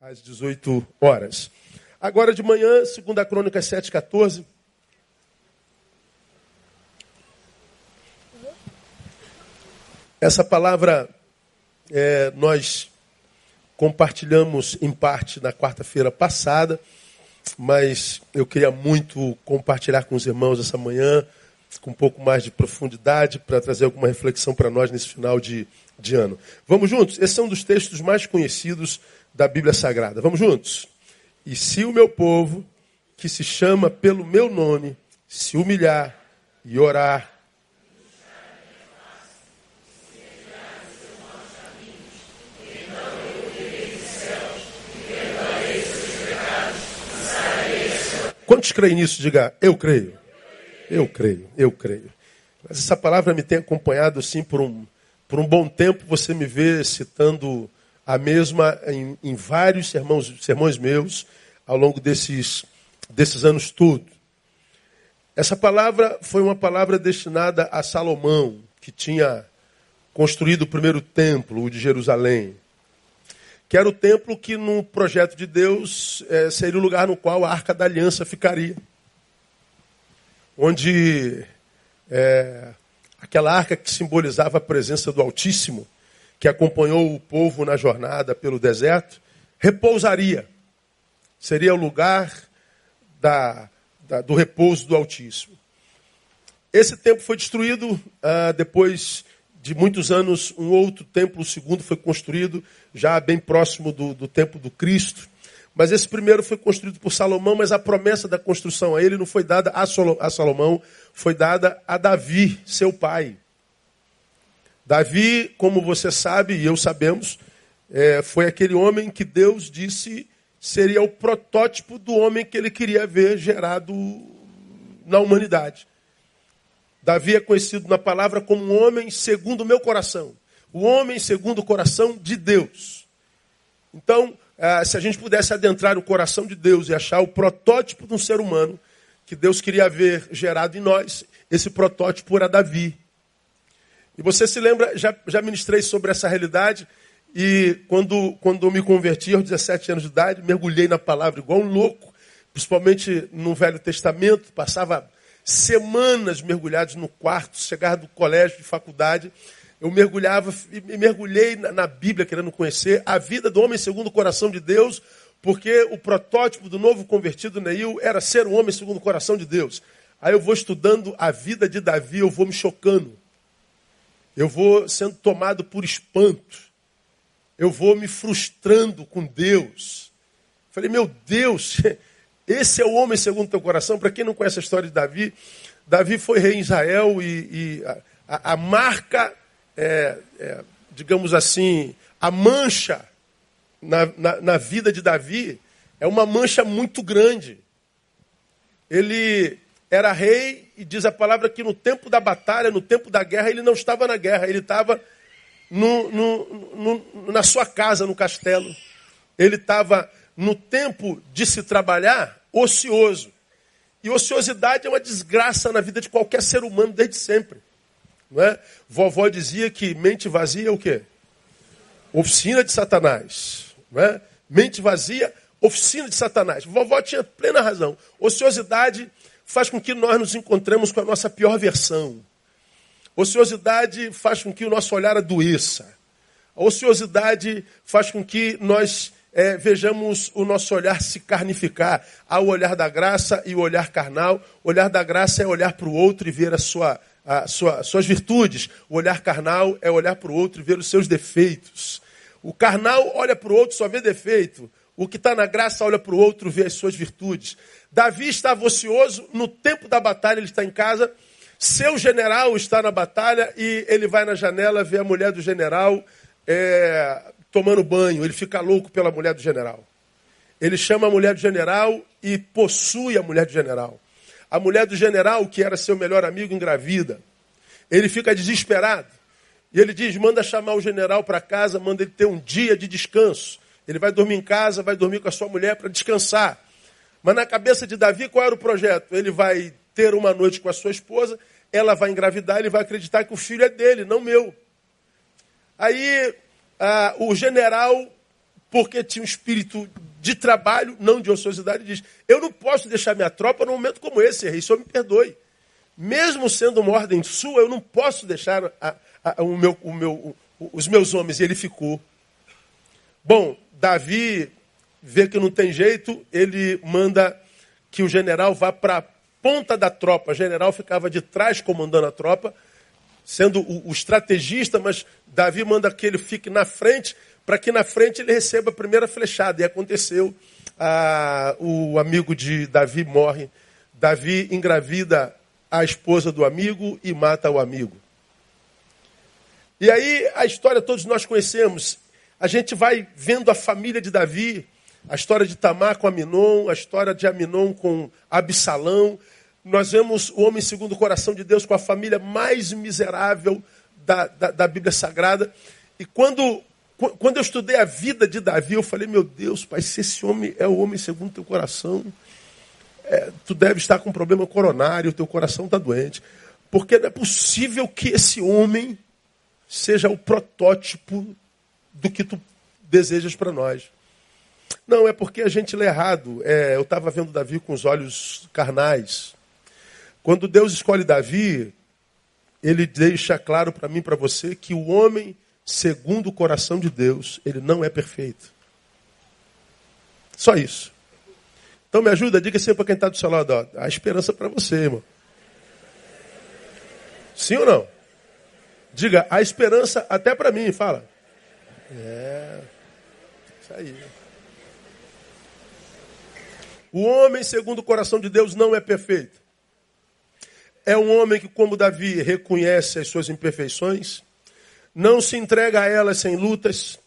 às 18 horas. Agora de manhã, segunda crônica 7,14. Essa palavra é, nós compartilhamos em parte na quarta-feira passada, mas eu queria muito compartilhar com os irmãos essa manhã, com um pouco mais de profundidade, para trazer alguma reflexão para nós nesse final de, de ano. Vamos juntos? Esse é um dos textos mais conhecidos da Bíblia Sagrada. Vamos juntos? E se o meu povo, que se chama pelo meu nome, se humilhar e orar, Quantos creem nisso? Diga, eu creio. Eu creio, eu creio. Mas essa palavra me tem acompanhado assim por um, por um bom tempo. Você me vê citando a mesma em, em vários sermões, sermões meus ao longo desses, desses anos todos. Essa palavra foi uma palavra destinada a Salomão, que tinha construído o primeiro templo, o de Jerusalém que era o templo que, no projeto de Deus, é, seria o lugar no qual a Arca da Aliança ficaria. Onde é, aquela arca que simbolizava a presença do Altíssimo, que acompanhou o povo na jornada pelo deserto, repousaria. Seria o lugar da, da, do repouso do Altíssimo. Esse templo foi destruído ah, depois de muitos anos, um outro templo, o segundo, foi construído já bem próximo do, do tempo do Cristo. Mas esse primeiro foi construído por Salomão, mas a promessa da construção a ele não foi dada a Salomão, foi dada a Davi, seu pai. Davi, como você sabe e eu sabemos, é, foi aquele homem que Deus disse seria o protótipo do homem que ele queria ver gerado na humanidade. Davi é conhecido na palavra como um homem segundo o meu coração. O homem segundo o coração de Deus. Então, ah, se a gente pudesse adentrar no coração de Deus e achar o protótipo de um ser humano que Deus queria ver gerado em nós, esse protótipo era Davi. E você se lembra, já, já ministrei sobre essa realidade, e quando, quando eu me converti aos 17 anos de idade, mergulhei na palavra igual um louco, principalmente no Velho Testamento, passava semanas mergulhados no quarto, chegar do colégio, de faculdade, eu mergulhava e mergulhei na, na Bíblia querendo conhecer a vida do homem segundo o coração de Deus, porque o protótipo do novo convertido Neil era ser um homem segundo o coração de Deus. Aí eu vou estudando a vida de Davi, eu vou me chocando. Eu vou sendo tomado por espanto. Eu vou me frustrando com Deus. Falei, meu Deus, esse é o homem segundo o teu coração. Para quem não conhece a história de Davi, Davi foi rei em Israel e, e a, a, marca, é, é, digamos assim, a mancha na, na, na vida de Davi é uma mancha muito grande. Ele era rei e diz a palavra que no tempo da batalha, no tempo da guerra, ele não estava na guerra, ele estava no, no, no, na sua casa, no castelo. Ele estava no tempo de se trabalhar, ocioso. E ociosidade é uma desgraça na vida de qualquer ser humano desde sempre. Não é? Vovó dizia que mente vazia é o quê? Oficina de Satanás. Não é? Mente vazia, oficina de Satanás. Vovó tinha plena razão. Ociosidade faz com que nós nos encontremos com a nossa pior versão. Ociosidade faz com que o nosso olhar adoeça. A ociosidade faz com que nós é, vejamos o nosso olhar se carnificar. Há o olhar da graça e o olhar carnal. O olhar da graça é olhar para o outro e ver a sua, a sua, suas virtudes. O olhar carnal é olhar para o outro e ver os seus defeitos. O carnal olha para o outro só vê defeito. O que está na graça olha para o outro vê as suas virtudes. Davi estava ocioso, no tempo da batalha ele está em casa. Seu general está na batalha e ele vai na janela ver a mulher do general é, tomando banho, ele fica louco pela mulher do general. Ele chama a mulher do general e possui a mulher do general. A mulher do general, que era seu melhor amigo, engravida. Ele fica desesperado. E ele diz: manda chamar o general para casa, manda ele ter um dia de descanso. Ele vai dormir em casa, vai dormir com a sua mulher para descansar. Mas na cabeça de Davi, qual era o projeto? Ele vai ter uma noite com a sua esposa, ela vai engravidar, ele vai acreditar que o filho é dele, não meu. Aí ah, o general porque tinha um espírito de trabalho, não de ociosidade, diz: Eu não posso deixar minha tropa num momento como esse, rei, só me perdoe. Mesmo sendo uma ordem sua, eu não posso deixar a, a, o meu, o meu, os meus homens. E ele ficou. Bom, Davi vê que não tem jeito, ele manda que o general vá para a ponta da tropa. O general ficava de trás comandando a tropa, sendo o, o estrategista, mas Davi manda que ele fique na frente para que na frente ele receba a primeira flechada. E aconteceu, ah, o amigo de Davi morre. Davi engravida a esposa do amigo e mata o amigo. E aí a história todos nós conhecemos. A gente vai vendo a família de Davi, a história de Tamar com Aminon, a história de Aminon com Absalão. Nós vemos o homem segundo o coração de Deus com a família mais miserável da, da, da Bíblia Sagrada. E quando quando eu estudei a vida de Davi, eu falei, meu Deus, pai, se esse homem é o homem segundo o teu coração, é, tu deve estar com um problema coronário, teu coração está doente. Porque não é possível que esse homem seja o protótipo do que tu desejas para nós. Não, é porque a gente lê errado. É, eu estava vendo Davi com os olhos carnais. Quando Deus escolhe Davi, ele deixa claro para mim, para você, que o homem segundo o coração de Deus, ele não é perfeito. Só isso. Então me ajuda, diga sempre para quem está do seu lado, ó, a esperança para você, irmão. Sim ou não? Diga, a esperança até para mim, fala. É, isso aí. O homem, segundo o coração de Deus, não é perfeito. É um homem que, como Davi, reconhece as suas imperfeições, não se entrega a elas sem lutas,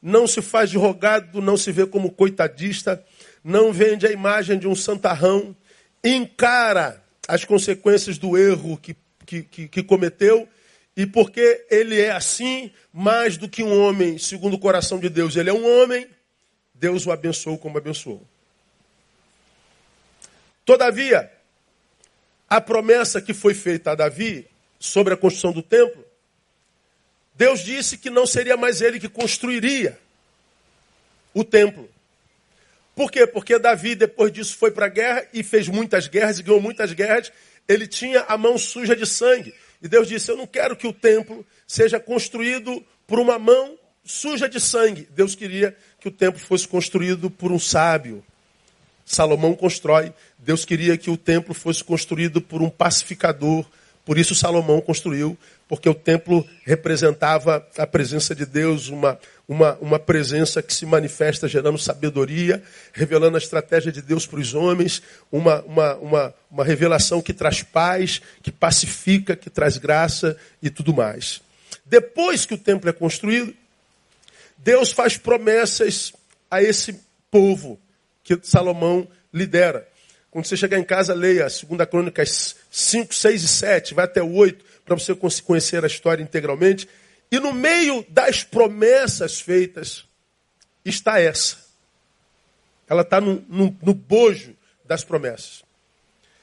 não se faz de rogado, não se vê como coitadista, não vende a imagem de um santarrão, encara as consequências do erro que, que, que, que cometeu, e porque ele é assim, mais do que um homem, segundo o coração de Deus, ele é um homem, Deus o abençoou como abençoou. Todavia, a promessa que foi feita a Davi sobre a construção do templo Deus disse que não seria mais ele que construiria o templo. Por quê? Porque Davi, depois disso, foi para a guerra e fez muitas guerras e ganhou muitas guerras. Ele tinha a mão suja de sangue. E Deus disse: Eu não quero que o templo seja construído por uma mão suja de sangue. Deus queria que o templo fosse construído por um sábio. Salomão constrói. Deus queria que o templo fosse construído por um pacificador. Por isso Salomão construiu porque o templo representava a presença de Deus, uma, uma, uma presença que se manifesta gerando sabedoria, revelando a estratégia de Deus para os homens, uma, uma, uma, uma revelação que traz paz, que pacifica, que traz graça e tudo mais. Depois que o templo é construído, Deus faz promessas a esse povo que Salomão lidera. Quando você chegar em casa, leia 2 Crônicas 5, 6 e 7, vai até o 8 para você conhecer a história integralmente. E no meio das promessas feitas está essa. Ela está no, no, no, bojo das promessas.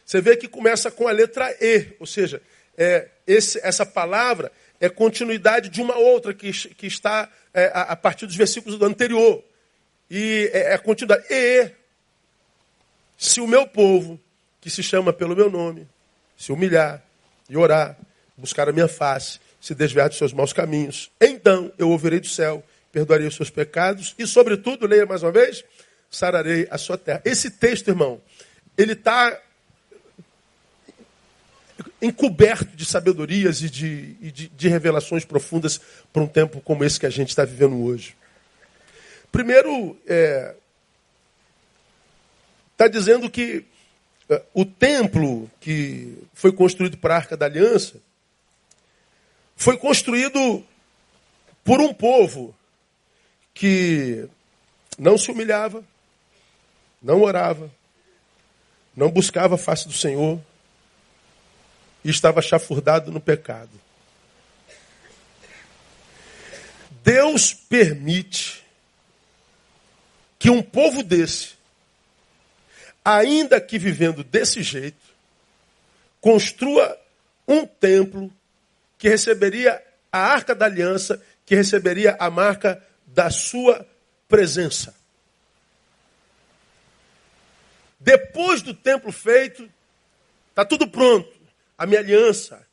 Você vê que começa com a letra E, ou seja, é, esse, essa palavra é continuidade de uma outra que, que está é, a, a, partir dos versículos do anterior. E é, é continuidade. E se o meu povo, que se chama pelo meu nome, se humilhar e orar, buscar a minha face, se desviar dos seus maus caminhos. Então eu ouvirei do céu, perdoarei os seus pecados e, sobretudo, leia mais uma vez, sararei a sua terra. Esse texto, irmão, ele está encoberto de sabedorias e de, e de, de revelações profundas para um tempo como esse que a gente está vivendo hoje. Primeiro, é, tá dizendo que é, o templo que foi construído para a Arca da Aliança foi construído por um povo que não se humilhava, não orava, não buscava a face do Senhor e estava chafurdado no pecado. Deus permite que um povo desse, ainda que vivendo desse jeito, construa um templo que receberia a arca da aliança, que receberia a marca da sua presença. Depois do templo feito, está tudo pronto. A minha aliança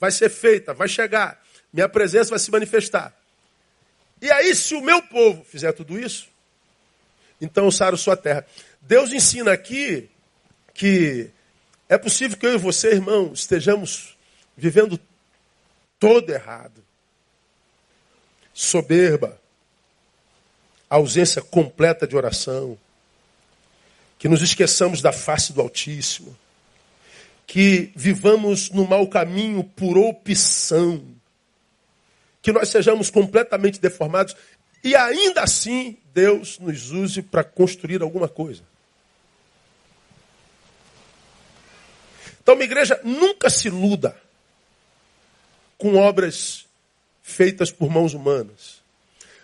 vai ser feita, vai chegar. Minha presença vai se manifestar. E aí, se o meu povo fizer tudo isso, então eu saro sua terra. Deus ensina aqui que é possível que eu e você, irmão, estejamos vivendo todo errado. Soberba, ausência completa de oração, que nos esqueçamos da face do Altíssimo, que vivamos no mau caminho por opção, que nós sejamos completamente deformados. E ainda assim Deus nos use para construir alguma coisa. Então, minha igreja, nunca se iluda com obras feitas por mãos humanas.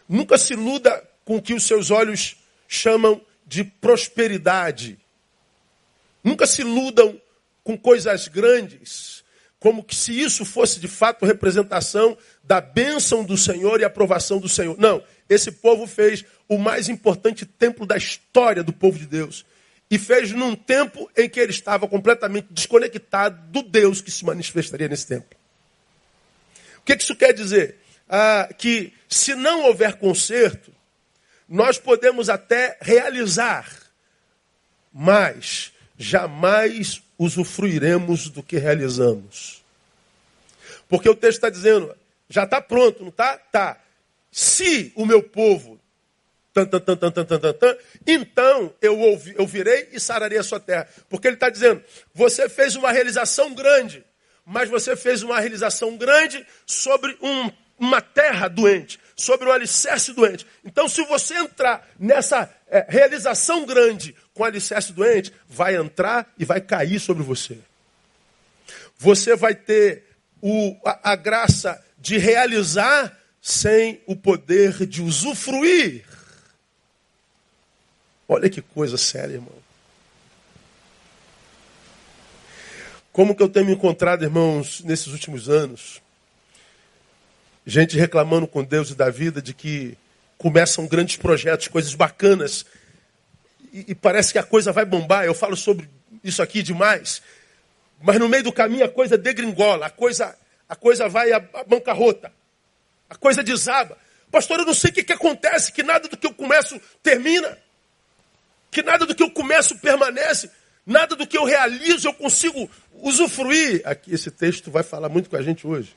Nunca se iluda com o que os seus olhos chamam de prosperidade. Nunca se iludam com coisas grandes, como que se isso fosse de fato representação da bênção do Senhor e aprovação do Senhor. Não, esse povo fez o mais importante templo da história do povo de Deus. E fez num tempo em que ele estava completamente desconectado do Deus que se manifestaria nesse templo. O que isso quer dizer? Ah, que se não houver conserto, nós podemos até realizar, mas jamais usufruiremos do que realizamos. Porque o texto está dizendo, já está pronto, não está? Tá. Se o meu povo, tan, tan, tan, tan, tan, tan, tan, então eu, ouvi, eu virei e sararei a sua terra. Porque ele está dizendo, você fez uma realização grande, mas você fez uma realização grande sobre um, uma terra doente sobre o alicerce doente. Então, se você entrar nessa é, realização grande com alicerce doente, vai entrar e vai cair sobre você. Você vai ter o, a, a graça de realizar sem o poder de usufruir. Olha que coisa séria, irmão. Como que eu tenho me encontrado, irmãos, nesses últimos anos? Gente reclamando com Deus e da vida de que começam grandes projetos, coisas bacanas, e, e parece que a coisa vai bombar. Eu falo sobre isso aqui demais, mas no meio do caminho a coisa degringola, a coisa, a coisa vai a bancarrota, a coisa desaba. Pastor, eu não sei o que, que acontece, que nada do que eu começo termina, que nada do que eu começo permanece, nada do que eu realizo eu consigo usufruir. Aqui esse texto vai falar muito com a gente hoje.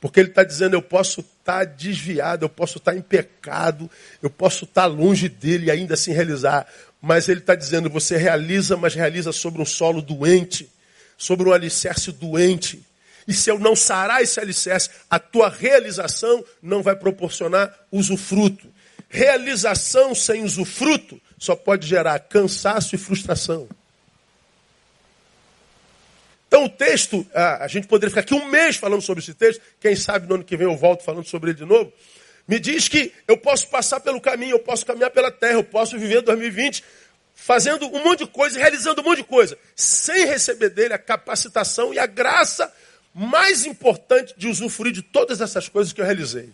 Porque ele está dizendo: eu posso estar tá desviado, eu posso estar tá em pecado, eu posso estar tá longe dele e ainda assim realizar. Mas ele está dizendo: você realiza, mas realiza sobre um solo doente, sobre um alicerce doente. E se eu não sarar esse alicerce, a tua realização não vai proporcionar usufruto. Realização sem usufruto só pode gerar cansaço e frustração. Então o texto, a, gente poderia ficar aqui um mês falando sobre esse texto, quem sabe no ano que vem eu volto falando sobre ele de novo. Me diz que eu posso passar pelo caminho, eu posso caminhar pela terra, eu posso viver 2020 fazendo um monte de coisa, realizando um monte de coisa, sem receber dele a capacitação e a graça mais importante de usufruir de todas essas coisas que eu realizei.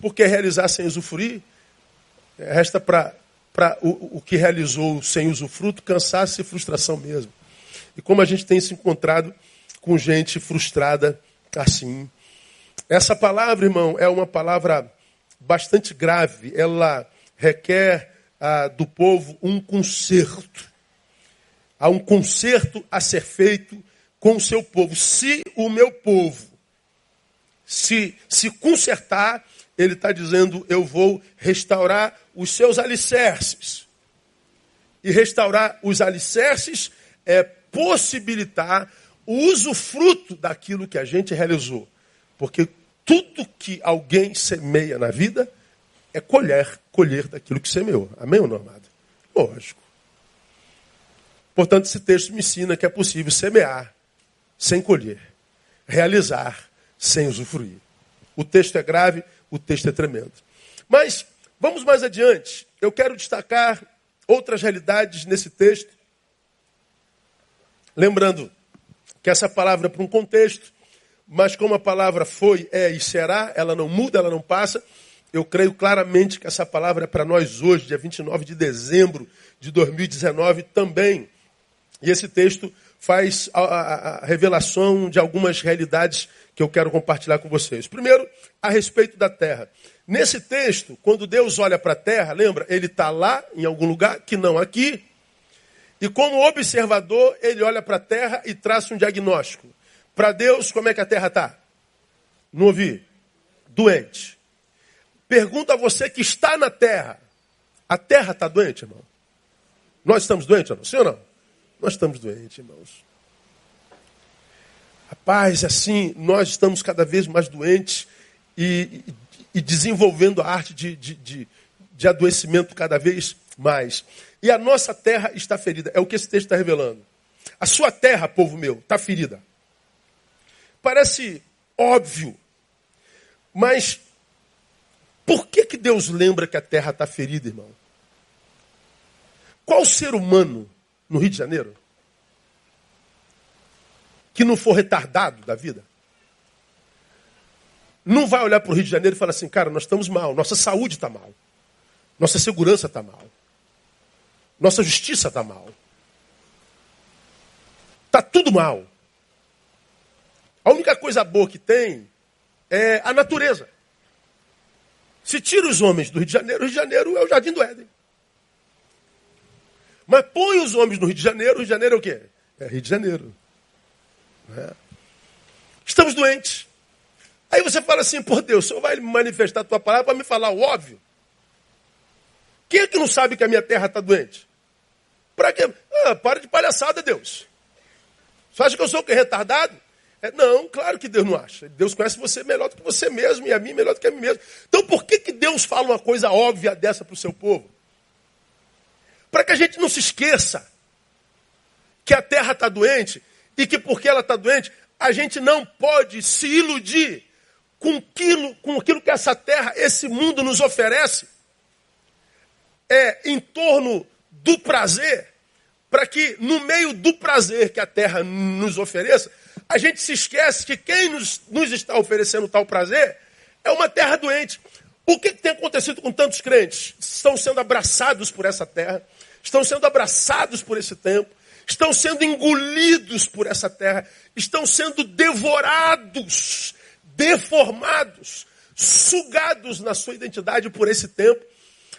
Porque realizar sem usufruir, resta para o, o que realizou sem usufruto, cansaço e frustração mesmo. E como a gente tem se encontrado com gente frustrada assim. Essa palavra, irmão, é uma palavra bastante grave. Ela requer ah, do povo um conserto. Há um conserto a ser feito com o seu povo. Se o meu povo se, se consertar, ele está dizendo: eu vou restaurar os seus alicerces. E restaurar os alicerces é possibilitar o usufruto daquilo que a gente realizou. Porque tudo que alguém semeia na vida é colher, colher daquilo que semeou. Amém ou não, amado? Lógico. Portanto, esse texto me ensina que é possível semear sem colher, realizar sem usufruir. O texto é grave, o texto é tremendo. Mas vamos mais adiante. Eu quero destacar outras realidades nesse texto Lembrando que essa palavra é para um contexto, mas como a palavra foi, é e será, ela não muda, ela não passa. Eu creio claramente que essa palavra é para nós hoje, dia 29 de dezembro de 2019 também. E esse texto faz a, a, a, revelação de algumas realidades que eu quero compartilhar com vocês. Primeiro, a respeito da terra. Nesse texto, quando Deus olha para a terra, lembra, ele está lá, em algum lugar, que não aqui. E como observador, ele olha para a terra e traça um diagnóstico. Para Deus, como é que a terra está? Não ouvi. Doente. Pergunta a você que está na terra. A terra está doente, irmão? Nós estamos doentes, irmão? Sim ou não? Nós estamos doentes, irmãos. Rapaz, assim, nós estamos cada vez mais doentes e, e, e desenvolvendo a arte de, de, de, de adoecimento cada vez mais. E a nossa terra está ferida. É o que esse texto está revelando. A sua terra, povo meu, está ferida. Parece óbvio, mas por que, que Deus lembra que a terra está ferida, irmão? Qual ser humano no Rio de Janeiro que não for retardado da vida não vai olhar para o Rio de Janeiro e falar assim, cara, nós estamos mal, nossa saúde está mal, nossa segurança está mal, nossa justiça está mal. Está tudo mal. A única coisa boa que tem é a natureza. Se tira os homens do Rio de Janeiro, o Rio de Janeiro é o Jardim do Éden. Mas põe os homens no Rio de Janeiro, o Rio de Janeiro é o quê? É Rio de Janeiro. É. Estamos doentes. Aí você fala assim, por Deus, o Senhor vai manifestar a tua palavra para me falar o óbvio. Quem é que não sabe que a minha terra está doente? Para quê? Ah, para de palhaçada, Deus. Você acha que eu sou? Retardado? É, não, claro que Deus não acha. Deus conhece você melhor do que você mesmo e a mim melhor do que a mim mesmo. Então por que, que Deus fala uma coisa óbvia dessa para o seu povo? Para que a gente não se esqueça que a terra está doente e que porque ela está doente, a gente não pode se iludir com aquilo, com aquilo que essa terra, esse mundo nos oferece. É em torno do prazer, para que no meio do prazer que a terra nos ofereça, a gente se esquece que quem nos, nos está oferecendo tal prazer é uma terra doente. O que, que tem acontecido com tantos crentes? Estão sendo abraçados por essa terra, estão sendo abraçados por esse tempo, estão sendo engolidos por essa terra, estão sendo devorados, deformados, sugados na sua identidade por esse tempo,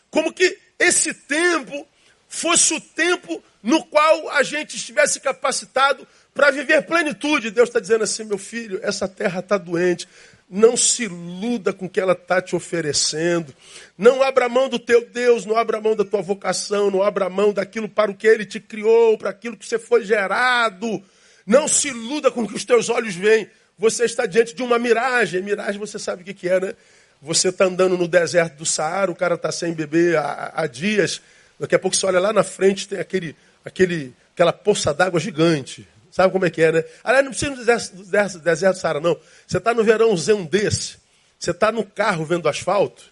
como que esse tempo fosse o tempo no qual a gente estivesse capacitado para viver plenitude. Deus está dizendo assim, meu filho, essa terra está doente. Não se iluda com o que ela está te oferecendo. Não abra mão do teu Deus, não abra mão da tua vocação, não abra mão daquilo para o que Ele te criou, para aquilo que você foi gerado. Não se iluda com o que os teus olhos veem. Você está diante de uma miragem. Miragem você sabe o que, é, né? Você está andando no deserto do Saara, o cara está sem beber há, há dias. Daqui a pouco você olha lá na frente, tem aquele, aquele, aquela poça d'água gigante. Sabe como é que é, né? Aliás, não precisa do deserto, deserto, deserto Saara, não. Você está no verãozão desse, você está no carro vendo asfalto,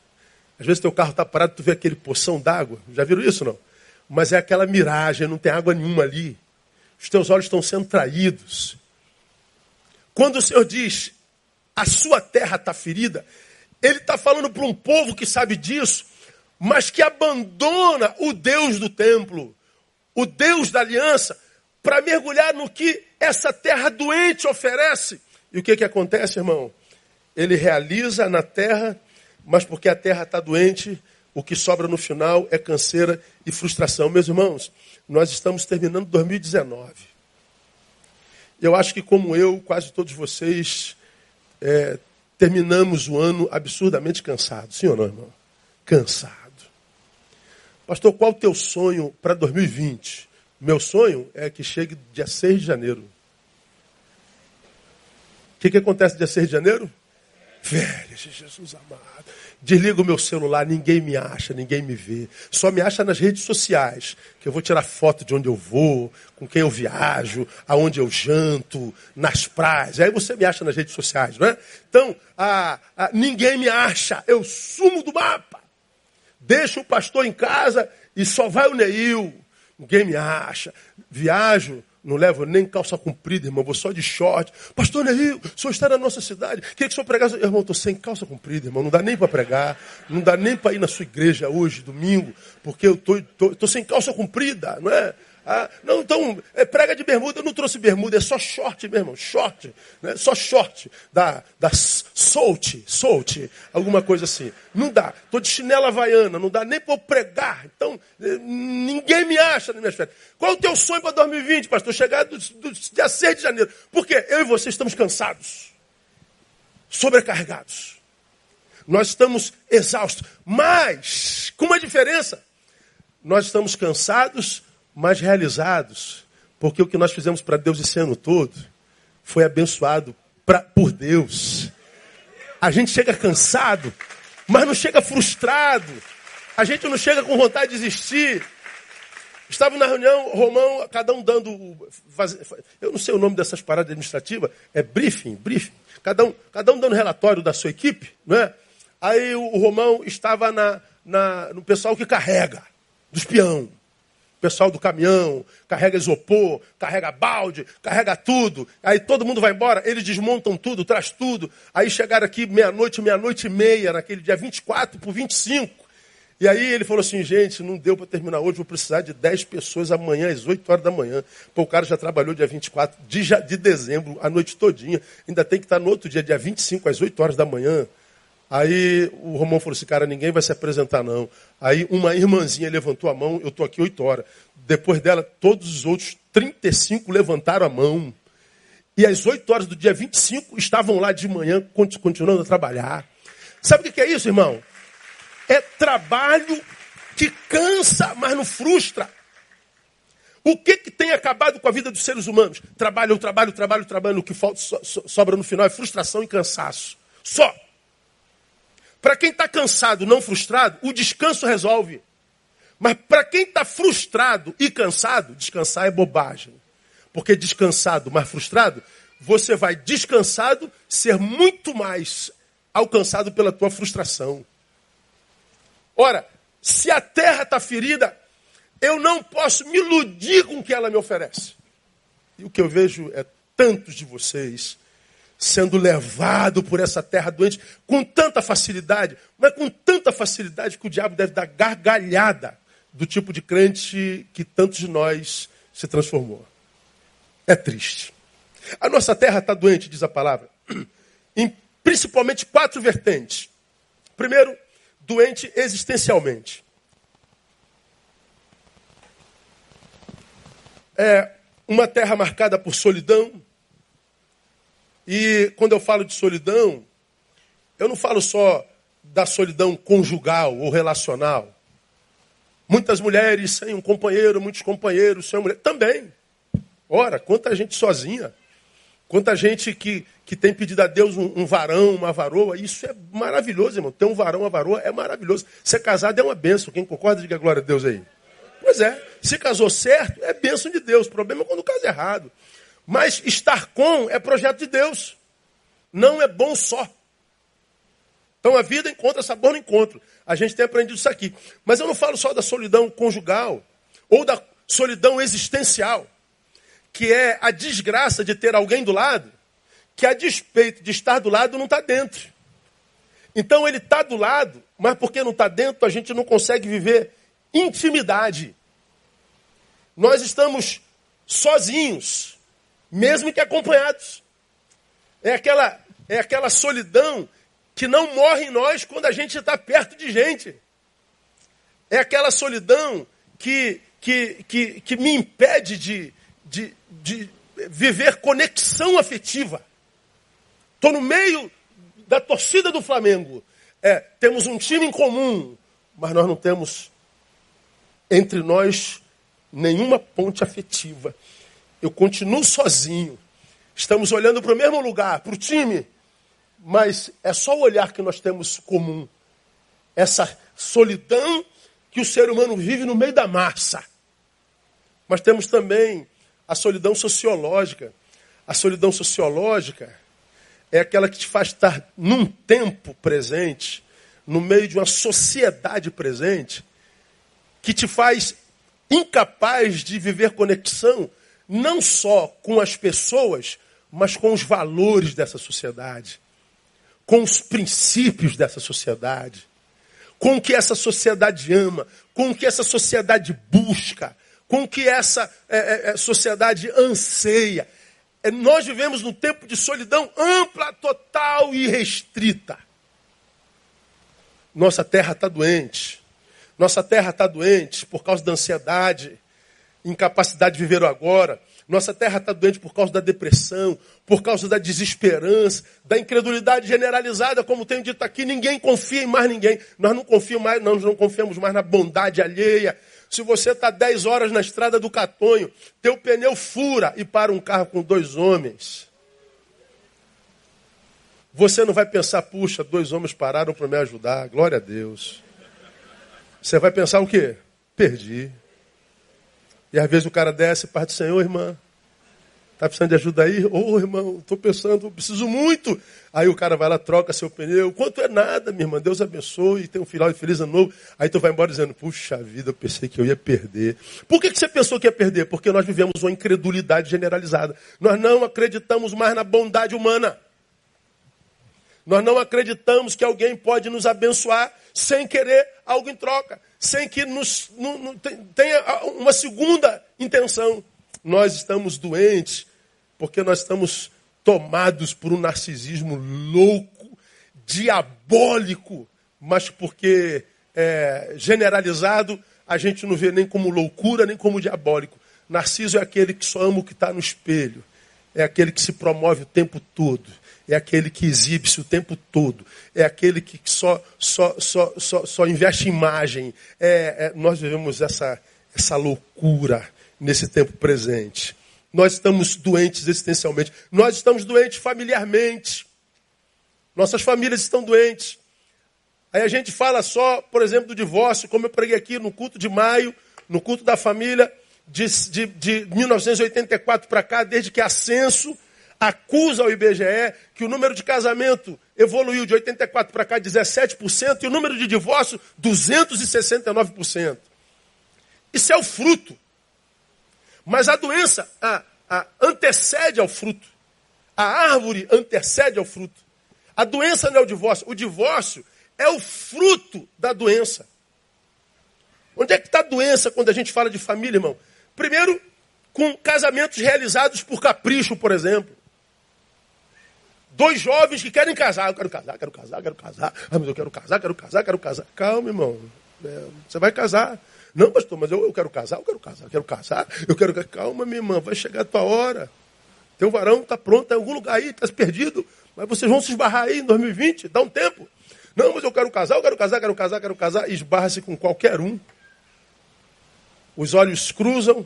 às vezes teu carro está parado, tu vê aquele poção d'água. Já viram isso, não? Mas é aquela miragem, não tem água nenhuma ali. Os teus olhos estão sendo traídos. Quando o Senhor diz, a sua terra está ferida, Ele está falando para um povo que sabe disso, mas que abandona o Deus do templo, o Deus da aliança, para mergulhar no que essa terra doente oferece. E o que, que acontece, irmão? Ele realiza na terra, mas porque a terra está doente, o que sobra no final é canseira e frustração. Meus irmãos, nós estamos terminando 2019. Eu acho que, como eu, quase todos vocês, é, terminamos o ano absurdamente cansados. Sim ou não, irmão? Cansado. Pastor, qual o teu sonho para 2020? Meu sonho é que chegue dia 6 de janeiro. O que, que acontece dia 6 de janeiro? Velho, Jesus amado. Desliga o meu celular, ninguém me acha, ninguém me vê. Só me acha nas redes sociais, que eu vou tirar foto de onde eu vou, com quem eu viajo, aonde eu janto, nas praias. Aí você me acha nas redes sociais, não é? Então, a, a, ninguém me acha, eu sumo do mapa. Deixa o pastor em casa e só vai o Neil, ninguém me acha. Viajo Não levo nem calça comprida, irmão, vou só de short. Pastor Neil, o senhor está na nossa cidade, queria que o senhor pregasse. Irmão, estou sem calça comprida, irmão, não dá nem para pregar, não dá nem para ir na sua igreja hoje, domingo, porque eu estou sem calça comprida, não é? Ah, não, então, é prega de bermuda. Eu não trouxe bermuda, é só short, meu irmão. Short. Né? Só short. Da, da solte, solte. Alguma coisa assim. Não dá. Estou de chinela havaiana, não dá nem para pregar. Então, eh, ninguém me acha nas minhas férias. Qual é o teu sonho para 2020, pastor? Chegar do, do dia 6 de janeiro. Porque eu e você estamos cansados. Sobrecarregados. Nós estamos exaustos. Mas, com uma diferença. Nós estamos cansados mas realizados, porque o que nós fizemos para Deus esse ano todo foi abençoado pra, por Deus. A gente chega cansado, mas não chega frustrado. A gente não chega com vontade de desistir. Estava na reunião, Romão, cada um dando. Eu não sei o nome dessas paradas administrativas, é briefing, briefing. Cada um, cada um dando relatório da sua equipe, não é? Aí o, o Romão estava na, na, no pessoal que carrega, dos peão pessoal do caminhão, carrega isopor, carrega balde, carrega tudo. Aí todo mundo vai embora, eles desmontam tudo, traz tudo. Aí chegaram aqui meia-noite, meia-noite e meia, naquele dia 24 por 25. E aí ele falou assim, gente, não deu para terminar hoje, vou precisar de 10 pessoas amanhã, às 8 horas da manhã. Pô, o cara já trabalhou dia 24 de, de dezembro, a noite todinha. Ainda tem que estar no outro dia, dia 25, às 8 horas da manhã. Aí o Romão falou assim, cara, ninguém vai se apresentar não. Aí uma irmãzinha levantou a mão, eu estou aqui oito horas. Depois dela, todos os outros 35 levantaram a mão. E às 8 horas do dia 25 estavam lá de manhã, continuando a trabalhar. Sabe o que é isso, irmão? É trabalho que cansa, mas não frustra. O que, que tem acabado com a vida dos seres humanos? Trabalho, trabalho, trabalho, trabalho. O que falta, sobra no final é frustração e cansaço. Só. Para quem está cansado, não frustrado, o descanso resolve. Mas para quem está frustrado e cansado, descansar é bobagem. Porque descansado, mas frustrado, você vai descansado ser muito mais alcançado pela tua frustração. Ora, se a terra está ferida, eu não posso me iludir com o que ela me oferece. E o que eu vejo é tantos de vocês sendo levado por essa terra doente com tanta facilidade, mas com tanta facilidade que o diabo deve dar gargalhada do tipo de crente que tantos de nós se transformou. É triste. A nossa terra está doente, diz a palavra, em principalmente quatro vertentes. Primeiro, doente existencialmente. É uma terra marcada por solidão, e quando eu falo de solidão, eu não falo só da solidão conjugal ou relacional. Muitas mulheres sem um companheiro, muitos companheiros sem uma mulher. Também. Ora, quanta gente sozinha. Quanta gente que, que tem pedido a Deus um, um, varão, uma varoa. Isso é maravilhoso, irmão. Ter um varão, uma varoa é maravilhoso. Ser casado é uma benção. Quem concorda, diga glória a Deus aí. Pois é. Se casou certo, é bênção de Deus. O problema é quando casa errado. Mas estar com é projeto de Deus. Não é bom só. Então a vida encontra sabor no encontro. A gente tem aprendido isso aqui. Mas eu não falo só da solidão conjugal ou da solidão existencial, que é a desgraça de ter alguém do lado que, a despeito de estar do lado, não está dentro. Então ele está do lado, mas porque não está dentro, a gente não consegue viver intimidade. Nós estamos sozinhos mesmo que acompanhados. É aquela, é aquela solidão que não morre em nós quando a gente está perto de gente. É aquela solidão que, que, que, que me impede de, de, de viver conexão afetiva. Estou no meio da torcida do Flamengo. É, temos um time em comum, mas nós não temos entre nós nenhuma ponte afetiva eu continuo sozinho. Estamos olhando para o mesmo lugar, para o time, mas é só o olhar que nós temos comum. Essa solidão que o ser humano vive no meio da massa. Mas temos também a solidão sociológica. A solidão sociológica é aquela que te faz estar num tempo presente, no meio de uma sociedade presente, que te faz incapaz de viver conexão não só com as pessoas, mas com os valores dessa sociedade, com os princípios dessa sociedade, com o que essa sociedade ama, com o que essa sociedade busca, com o que essa é, é, é sociedade anseia. É, nós vivemos num tempo de solidão ampla, total e restrita. Nossa terra está doente. Nossa terra está doente por causa da ansiedade, incapacidade de viver o agora. Nossa terra está doente por causa da depressão, por causa da desesperança, da incredulidade generalizada, como tenho dito aqui, ninguém confia em mais ninguém. Nós não confiamos mais, nós não confiamos mais na bondade alheia. Se você está 10 horas na estrada do Catonho, teu pneu fura e para um carro com dois homens. Você não vai pensar, puxa, dois homens pararam para me ajudar, glória a Deus. Você vai pensar o quê? Perdi. E às vezes o cara desce, parte do Senhor, irmã. Está precisando de ajuda aí? Ô oh, irmão, estou pensando, preciso muito. Aí o cara vai lá, troca seu pneu. Quanto é nada, minha irmã? Deus abençoe, tem um final de feliz ano novo. Aí tu vai embora dizendo, puxa vida, eu pensei que eu ia perder. Por que, que você pensou que ia perder? Porque nós vivemos uma incredulidade generalizada. Nós não acreditamos mais na bondade humana. Nós não acreditamos que alguém pode nos abençoar sem querer algo em troca, sem que nos, no, no, tenha uma segunda intenção. Nós estamos doentes porque nós estamos tomados por um narcisismo louco, diabólico, mas porque é, generalizado a gente não vê nem como loucura nem como diabólico. Narciso é aquele que só ama o que está no espelho, é aquele que se promove o tempo todo é aquele que exibe-se o tempo todo, é aquele que só, só, só, só, só investe em imagem. É, é, nós vivemos essa, essa loucura nesse tempo presente. Nós estamos doentes existencialmente, nós estamos doentes familiarmente, nossas famílias estão doentes. Aí a gente fala só, por exemplo, do divórcio, como eu preguei aqui no culto de maio, no culto da família, de, de, de 1984 para cá, desde que ascenso acusa ao IBGE que o número de casamento evoluiu de 84 para cá 17% e o número de divórcio 269%. Isso é o fruto. Mas a doença a, a, antecede ao fruto. A árvore antecede ao fruto. A doença não é o divórcio. O divórcio é o fruto da doença. Onde é que está a doença quando a gente fala de família, irmão? Primeiro, com casamentos realizados por capricho, por exemplo. Dois jovens que querem casar. Eu quero casar, quero casar, quero casar. Ah, mas eu quero casar, quero casar, quero casar. Calma, irmão. É, você vai casar. Não, pastor, mas eu, eu quero casar, eu quero casar, eu quero casar. Eu quero. Calma, minha irmã, vai chegar a tua hora. Teu varão está pronto, em algum lugar aí, está perdido. Mas vocês vão se esbarrar aí em 2020, dá um tempo. Não, mas eu quero casar, eu quero casar, quero casar, quero casar. Esbarra-se com qualquer um. Os olhos cruzam,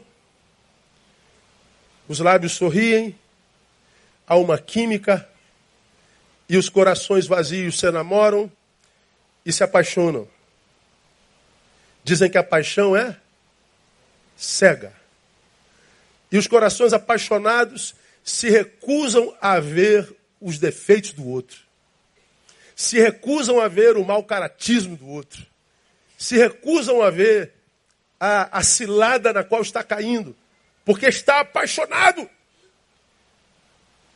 os lábios sorriem, há uma química e os corações vazios se namoram e se apaixonam. Dizem que a paixão é cega. E os corações apaixonados se recusam a ver os defeitos do outro. Se recusam a ver o mau caratismo do outro. Se recusam a ver a, a cilada na qual está caindo. Porque está apaixonado.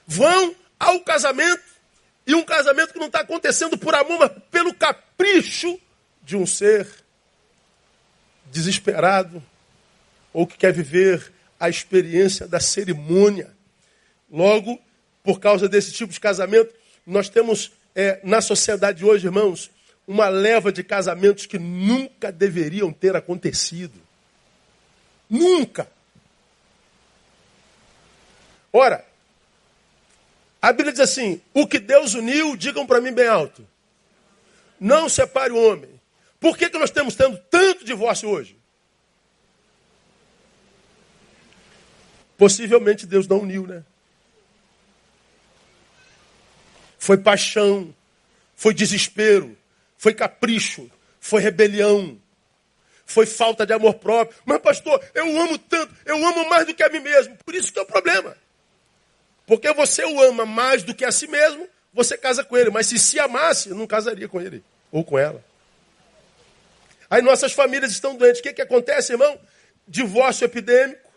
Vão ao casamento e um casamento que não está acontecendo por amor, mas pelo capricho de um ser desesperado ou que quer viver a experiência da cerimônia. Logo, por causa desse tipo de casamento, nós temos é, na sociedade hoje, irmãos, uma leva de casamentos que nunca deveriam ter acontecido. Nunca. Ora, a Bíblia diz assim: o que Deus uniu, digam para mim bem alto. Não separe o homem. Por que, que nós temos tendo tanto divórcio hoje? Possivelmente Deus não uniu, né? Foi paixão, foi desespero, foi capricho, foi rebelião, foi falta de amor próprio. Mas, pastor, eu amo tanto, eu amo mais do que a mim mesmo. Por isso que é o problema. Porque você o ama mais do que a si mesmo, você casa com ele. Mas se se amasse, não casaria com ele ou com ela. Aí nossas famílias estão doentes. O que, que acontece, irmão? Divórcio epidêmico.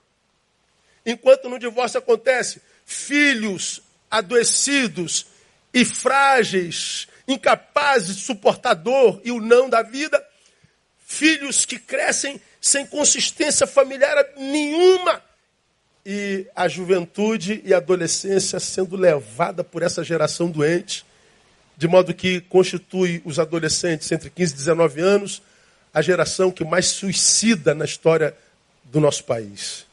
enquanto no divórcio acontece filhos adoecidos e frágeis, incapazes de suportar dor e o não da vida, filhos que crescem sem consistência familiar nenhuma, e a juventude e a adolescência sendo levada por essa geração doente, de modo que constitui os adolescentes entre 15 e 19 anos a geração que mais suicida na história do nosso país.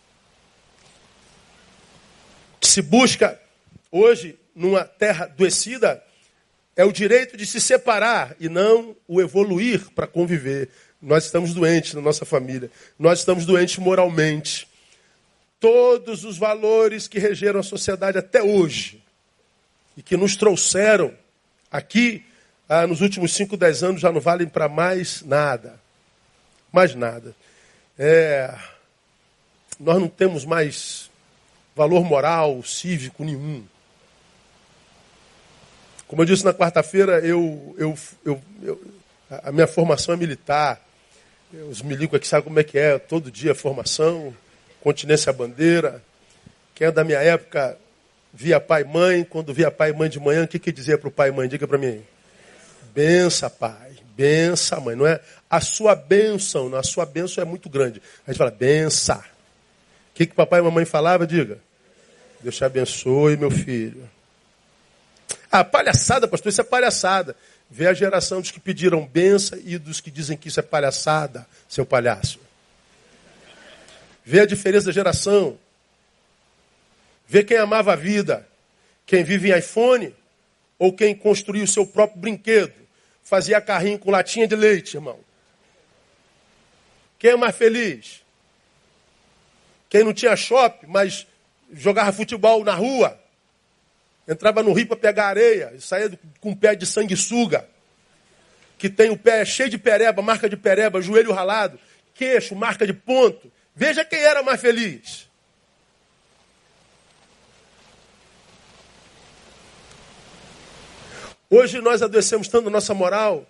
O que se busca hoje numa terra adoecida é o direito de se separar e não o evoluir para conviver. Nós estamos doentes na nossa família, nós estamos doentes moralmente. Todos os valores que regeram a sociedade até hoje e que nos trouxeram aqui ah, nos últimos 5, 10 anos já não valem para mais nada. Mais nada. É, nós não temos mais valor moral, cívico nenhum. Como eu disse na quarta-feira, eu, eu, eu, eu, a minha formação é militar. Os milicos aqui sabem como é que é, todo dia formação, continência bandeira. Quem é da minha época via pai e mãe, quando via pai e mãe de manhã, o que, que dizia para o pai e mãe? Diga para mim. Bença, pai. Bença, mãe. Não é a sua bênção, a sua bênção é muito grande. A gente fala, bença. O que, que papai e mamãe falava? Diga. Deus te abençoe, meu filho. Ah, palhaçada, pastor, isso é palhaçada. Vê a geração dos que pediram benção e dos que dizem que isso é palhaçada, seu palhaço. Vê a diferença da geração. Vê quem amava a vida. Quem vive em iPhone ou quem construiu o seu próprio brinquedo. Fazia carrinho com latinha de leite, irmão. Quem é mais feliz? Quem não tinha shopping, mas jogava futebol na rua. Entrava no rio para pegar areia e saía com o pé de sanguessuga. Que tem o pé cheio de pereba, marca de pereba, joelho ralado, queixo, marca de ponto. Veja quem era mais feliz. Hoje nós adoecemos tanto nossa moral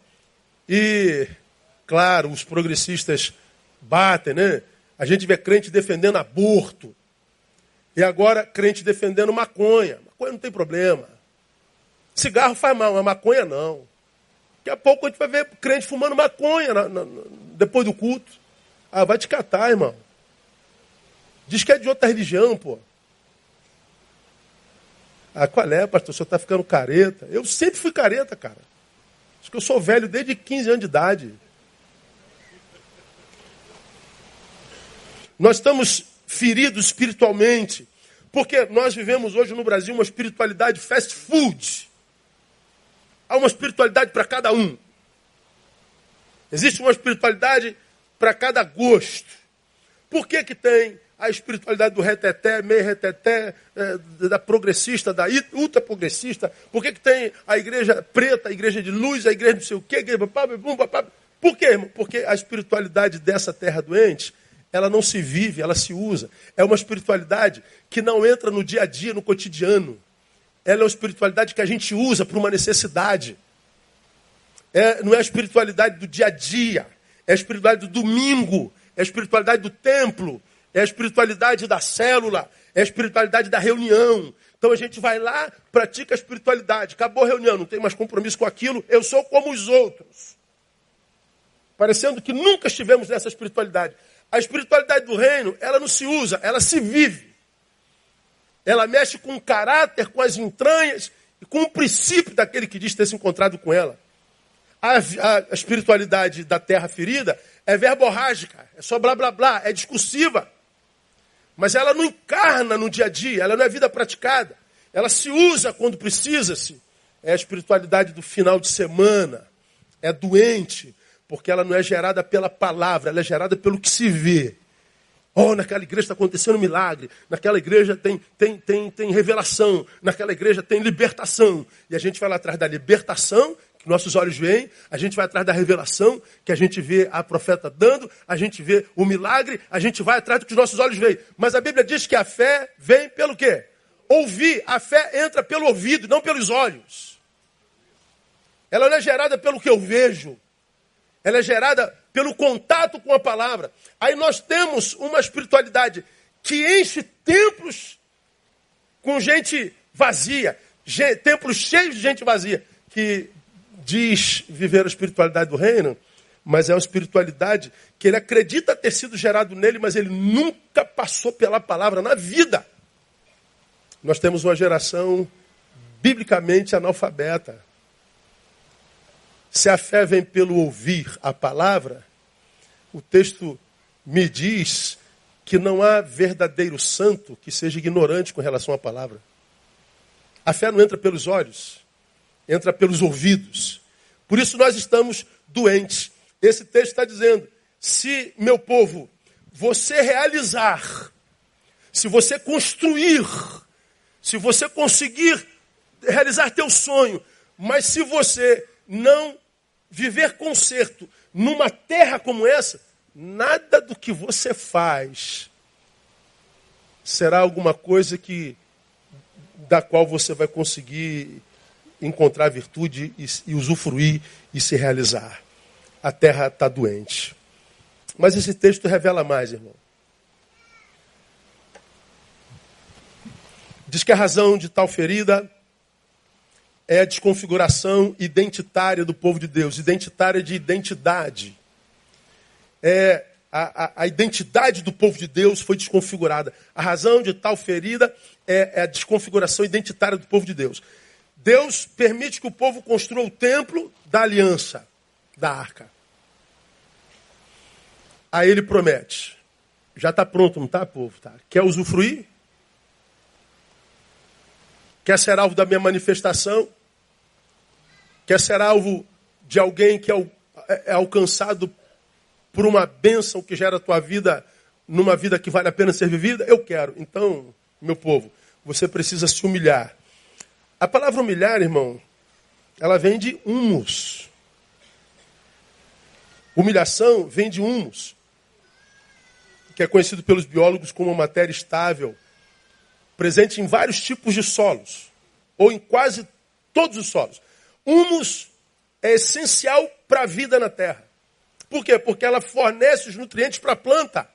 e, claro, os progressistas batem, né? A gente vê crente defendendo aborto. E agora crente defendendo maconha. Maconha não tem problema. Cigarro faz mal, mas maconha não. Daqui a pouco a gente vai ver crente fumando maconha na, na, depois do culto. Ah, vai te catar, irmão. Diz que é de outra religião, pô. Ah, qual é, pastor? O senhor está ficando careta. Eu sempre fui careta, cara. Acho que eu sou velho desde 15 anos de idade. Nós estamos feridos espiritualmente. Porque nós vivemos hoje no Brasil uma espiritualidade fast food. Há uma espiritualidade para cada um. Existe uma espiritualidade para cada gosto. Por que, que tem a espiritualidade do reteté, meio reteté, é, da progressista, da ultra progressista? Por que, que tem a igreja preta, a igreja de luz, a igreja não sei o quê? Por quê, irmão? Porque a espiritualidade dessa terra doente ela não se vive, ela se usa. É uma espiritualidade que não entra no dia a dia, no cotidiano. Ela é uma espiritualidade que a gente usa para uma necessidade. É, não é a espiritualidade do dia a dia, é a espiritualidade do domingo, é a espiritualidade do templo, é a espiritualidade da célula, é a espiritualidade da reunião. Então a gente vai lá, pratica a espiritualidade. Acabou a reunião, não tem mais compromisso com aquilo, eu sou como os outros. Parecendo que nunca estivemos nessa espiritualidade. A espiritualidade do reino, ela não se usa, ela se vive. Ela mexe com o caráter, com as entranhas e com o princípio daquele que diz ter se encontrado com ela. A, a, a espiritualidade da terra ferida é verborrágica, é só blá blá blá, é discursiva. Mas ela não encarna no dia a dia, ela não é vida praticada. Ela se usa quando precisa-se. É a espiritualidade do final de semana. É doente, porque ela não é gerada pela palavra, ela é gerada pelo que se vê. Oh, naquela igreja está acontecendo um milagre, naquela igreja tem, tem, tem, tem revelação, naquela igreja tem libertação. E a gente vai lá atrás da libertação, nossos olhos veem, a gente vai atrás da revelação, que a gente vê a profeta dando, a gente vê o milagre, a gente vai atrás do que os nossos olhos veem. Mas a Bíblia diz que a fé vem pelo quê? Ouvir. A fé entra pelo ouvido, não pelos olhos. Ela não é gerada pelo que eu vejo. Ela é gerada pelo contato com a palavra. Aí nós temos uma espiritualidade que enche templos com gente vazia, templos cheios de gente vazia, que diz viver a espiritualidade do reino, mas é uma espiritualidade que ele acredita ter sido gerado nele, mas ele nunca passou pela palavra na vida. Nós temos uma geração biblicamente analfabeta. Se a fé vem pelo ouvir a palavra, o texto me diz que não há verdadeiro santo que seja ignorante com relação à palavra. A fé não entra pelos olhos, entra pelos ouvidos. Por isso nós estamos doentes. Esse texto está dizendo: se meu povo, você realizar, se você construir, se você conseguir realizar teu sonho, mas se você não viver conserto numa terra como essa, nada do que você faz será alguma coisa que da qual você vai conseguir encontrar virtude e, e usufruir e se realizar. A terra está doente. Mas esse texto revela mais, irmão. Diz que a razão de tal ferida é a desconfiguração identitária do povo de Deus, identitária de identidade. É, a, a, a, identidade do povo de Deus foi desconfigurada. A razão de tal ferida é, é a desconfiguração identitária do povo de Deus. Deus permite que o povo construa o templo da aliança, da arca. Aí ele promete: já está pronto, não está, povo? Tá. Quer usufruir? Quer ser alvo da minha manifestação? Quer ser alvo de alguém que é, é alcançado por uma bênção que gera a tua vida numa vida que vale a pena ser vivida? Eu quero. Então, meu povo, você precisa se humilhar. A palavra humilhar, irmão, ela vem de humus. Humilhação vem de humus, que é conhecido pelos biólogos como uma matéria estável, presente em vários tipos de solos, ou em quase todos os solos. Humus é essencial para a vida na terra. Por quê? Porque ela fornece os nutrientes para a planta.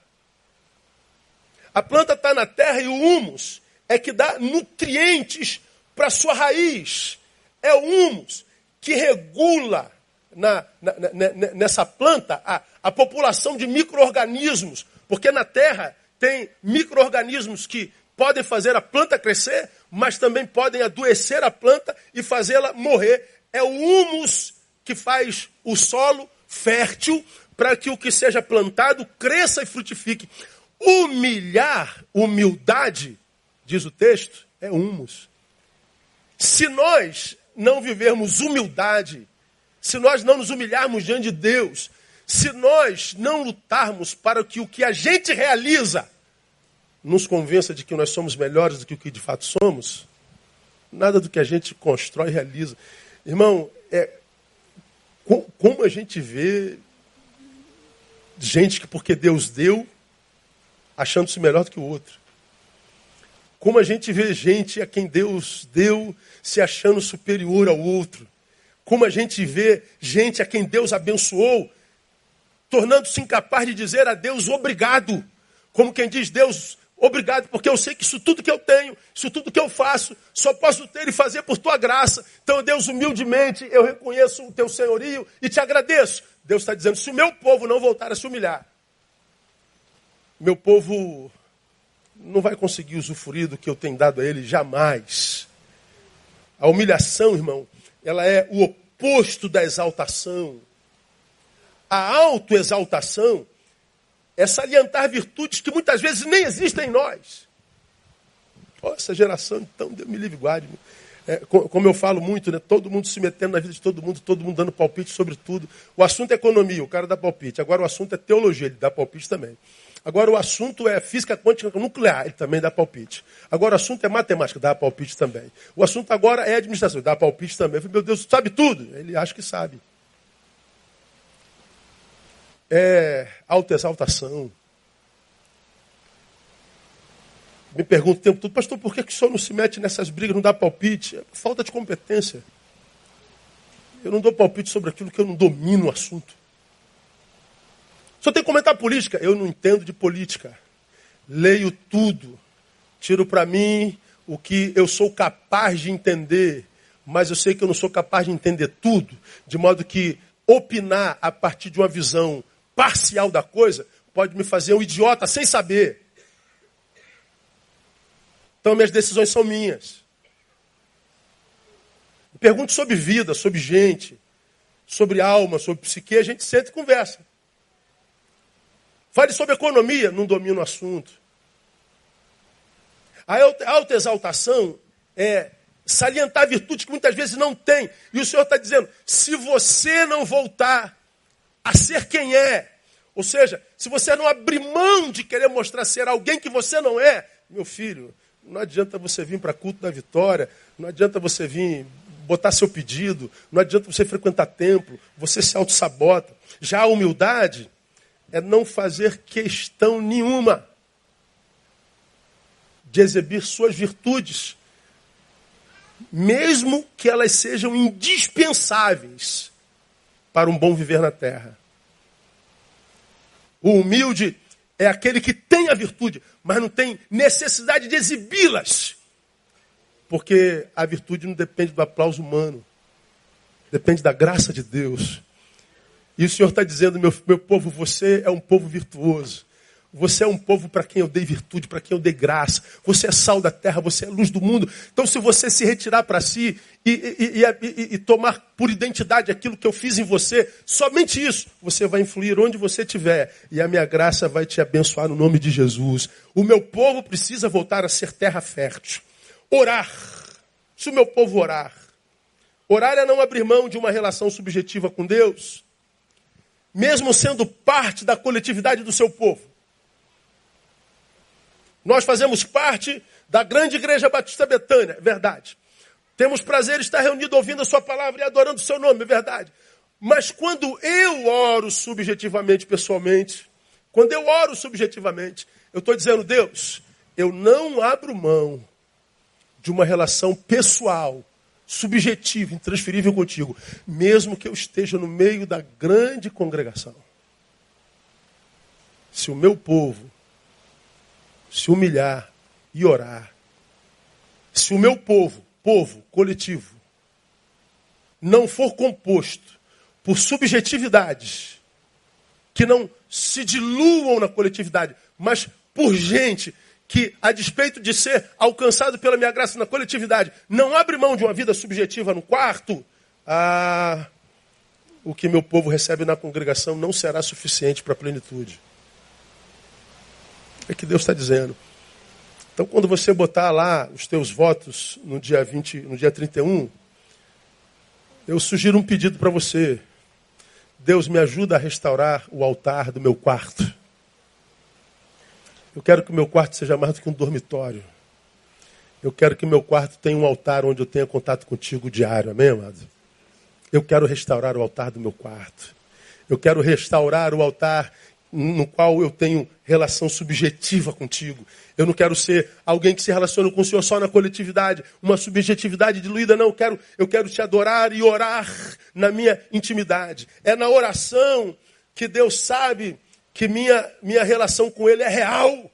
A planta está na terra e o humus é que dá nutrientes para a sua raiz. É o humus que regula na, na, na, nessa planta a, a população de micro-organismos. Porque na terra tem micro-organismos que podem fazer a planta crescer, mas também podem adoecer a planta e fazê-la morrer é o humus que faz o solo fértil para que o que seja plantado cresça e frutifique. Humilhar, humildade, diz o texto, é humus. Se nós não vivermos humildade, se nós não nos humilharmos diante de Deus, se nós não lutarmos para que o que a gente realiza nos convença de que nós somos melhores do que o que de fato somos, nada do que a gente constrói e realiza. Irmão, é, como a gente vê gente que porque Deus deu, achando-se melhor do que o outro. Como a gente vê gente a quem Deus deu se achando superior ao outro. Como a gente vê gente a quem Deus abençoou, tornando-se incapaz de dizer a Deus obrigado. Como quem diz, Deus, Obrigado, porque eu sei que isso tudo que eu tenho, isso tudo que eu faço, só posso ter e fazer por tua graça. Então, Deus, humildemente, eu reconheço o teu senhorio e te agradeço. Deus está dizendo: se o meu povo não voltar a se humilhar, meu povo não vai conseguir usufruir do que eu tenho dado a ele jamais. A humilhação, irmão, ela é o oposto da exaltação. A autoexaltação é salientar virtudes que muitas vezes nem existem em nós. Oh, essa geração, então, Deus me livre guarde. É, como eu falo muito, né, todo mundo se metendo na vida de todo mundo, todo mundo dando palpite sobre tudo. O assunto é economia, o cara dá palpite. Agora o assunto é teologia, ele dá palpite também. Agora o assunto é física quântica nuclear, ele também dá palpite. Agora o assunto é matemática, dá palpite também. O assunto agora é administração, dá palpite também. Falei, meu Deus, sabe tudo? Ele acha que sabe é autoexaltação. Me pergunto o tempo todo, pastor, por que, que o senhor não se mete nessas brigas, não dá palpite? É falta de competência. Eu não dou palpite sobre aquilo que eu não domino o assunto. Só tem que comentar política. Eu não entendo de política. leio tudo, tiro para mim o que eu sou capaz de entender, mas eu sei que eu não sou capaz de entender tudo, de modo que opinar a partir de uma visão parcial da coisa pode me fazer um idiota sem saber. Então minhas decisões são minhas. Pergunte sobre vida, sobre gente, sobre alma, sobre psique, a gente senta e conversa. Fale sobre economia, não domina o assunto. A autoexaltação é salientar virtudes que muitas vezes não tem. E o Senhor está dizendo: se você não voltar a ser quem é, ou seja, se você não abrir mão de querer mostrar ser alguém que você não é, meu filho, não adianta você vir para culto da vitória, não adianta você vir botar seu pedido, não adianta você frequentar templo, você se auto-sabota. Já a humildade é não fazer questão nenhuma de exibir suas virtudes, mesmo que elas sejam indispensáveis para um bom viver na terra. O humilde é aquele que tem a virtude, mas não tem necessidade de exibi-las. Porque a virtude não depende do aplauso humano, depende da graça de Deus. E o Senhor está dizendo, meu, meu povo, você é um povo virtuoso. Você é um povo para quem eu dei virtude, para quem eu dei graça. Você é sal da terra, você é luz do mundo. Então, se você se retirar para si e, e, e, e, tomar por identidade aquilo que eu fiz em você, somente isso, você vai influir onde você estiver. E a minha graça vai te abençoar no nome de Jesus. O meu povo precisa voltar a ser terra fértil. Orar. Se o meu povo orar. Orar é não abrir mão de uma relação subjetiva com Deus, mesmo sendo parte da coletividade do seu povo. Nós fazemos parte da grande igreja Batista Betânia, é verdade. Temos prazer em estar reunido ouvindo a sua palavra e adorando o seu nome, é verdade. Mas quando eu oro subjetivamente, pessoalmente, quando eu oro subjetivamente, eu estou dizendo, Deus, eu não abro mão de uma relação pessoal, subjetiva, intransferível contigo, mesmo que eu esteja no meio da grande congregação. Se o meu povo se humilhar e orar, se o meu povo, povo coletivo, não for composto por subjetividades que não se diluam na coletividade, mas por gente que, a despeito de ser alcançado pela minha graça na coletividade, não abre mão de uma vida subjetiva no quarto, ah, o que meu povo recebe na congregação não será suficiente para a plenitude. É que Deus está dizendo. Então, quando você botar lá os teus votos no dia 20, no dia 31, eu sugiro um pedido para você. Deus me ajuda a restaurar o altar do meu quarto. Eu quero que meu quarto seja mais do que um dormitório. Eu quero que meu quarto tenha um altar onde eu tenha contato contigo diário, amém, amado? Eu quero restaurar o altar do meu quarto. Eu quero restaurar o altar no qual eu tenho relação subjetiva contigo. Eu não quero ser alguém que se relaciona com o Senhor só na coletividade, uma subjetividade diluída, não. Eu quero, eu quero te adorar e orar na minha intimidade. É na oração que Deus sabe que minha, minha relação com Ele é real.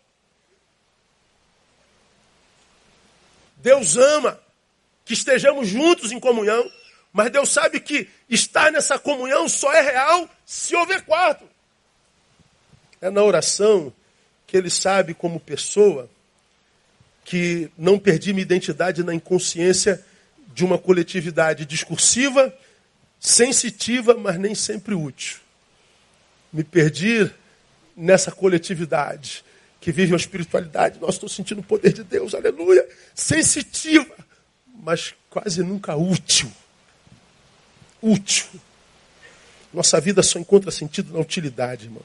Deus ama que estejamos juntos em comunhão, mas Deus sabe que estar nessa comunhão só é real se houver quarto. É na oração que Ele sabe, como pessoa, que não perdi minha identidade na inconsciência de uma coletividade discursiva, sensitiva, mas nem sempre útil. Me perdi nessa coletividade que vive uma espiritualidade. Nós estou sentindo o poder de Deus, aleluia. Sensitiva, mas quase nunca útil. Útil. Nossa vida só encontra sentido na utilidade, irmão.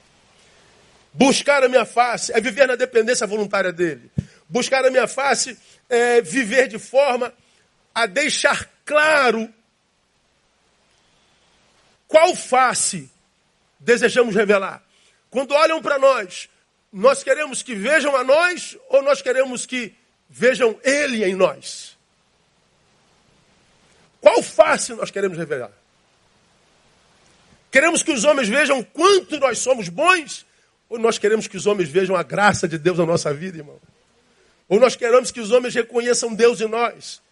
Buscar a minha face é viver na dependência voluntária dele. Buscar a minha face é viver de forma a deixar claro qual face desejamos revelar. Quando olham para nós, nós queremos que vejam a nós ou nós queremos que vejam Ele em nós? Qual face nós queremos revelar? Queremos que os homens vejam quanto nós somos bons Ou nós queremos que os homens vejam a graça de Deus na nossa vida, irmão? Ou nós queremos que os homens reconheçam Deus em nós?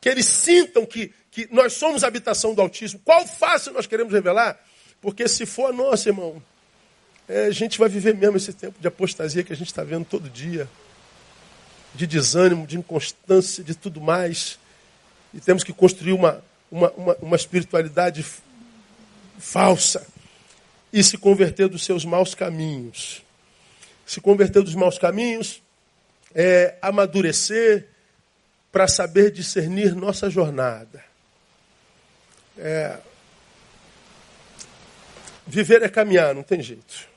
Que eles sintam que, que nós somos a habitação do Altíssimo. Qual face nós queremos revelar? Porque se for a nossa, irmão, é, a gente vai viver mesmo esse tempo de apostasia que a gente está vendo todo dia. De desânimo, de inconstância, de tudo mais. E temos que construir uma, uma, uma, uma espiritualidade falsa e se converter dos seus maus caminhos. Se converter dos maus caminhos é amadurecer para saber discernir nossa jornada. É, viver é caminhar, não tem jeito.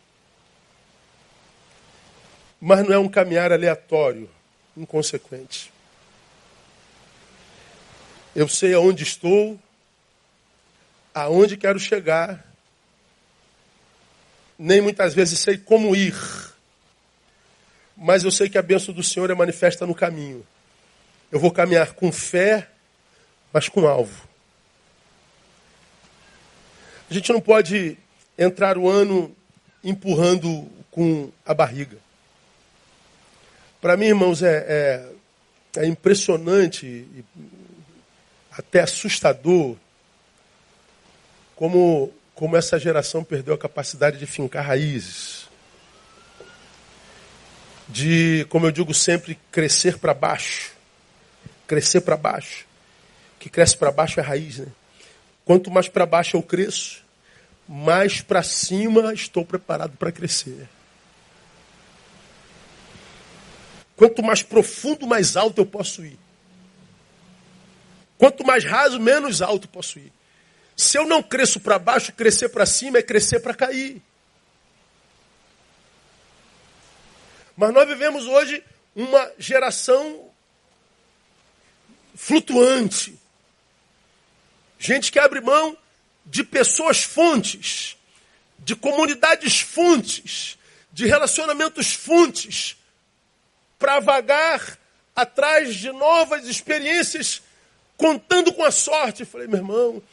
Mas não é um caminhar aleatório, inconsequente. Eu sei aonde estou, aonde quero chegar, nem muitas vezes sei como ir, mas eu sei que a bênção do Senhor é manifesta no caminho. Eu vou caminhar com fé, mas com alvo. A gente não pode entrar o ano empurrando com a barriga. Para mim, irmãos, é, é, é impressionante e até assustador como, como essa geração perdeu a capacidade de fincar raízes. De, como eu digo sempre, crescer para baixo. Crescer para baixo. Que cresce para baixo é raiz, né? Quanto mais para baixo eu cresço, mais para cima estou preparado para crescer. Quanto mais profundo, mais alto eu posso ir. Quanto mais raso, menos alto posso ir. Se eu não cresço para baixo, crescer para cima é crescer para cair. Mas nós vivemos hoje uma geração flutuante. Gente que abre mão de pessoas fontes, de comunidades fontes, de relacionamentos fontes, para vagar atrás de novas experiências, contando com a sorte. Eu falei, meu irmão,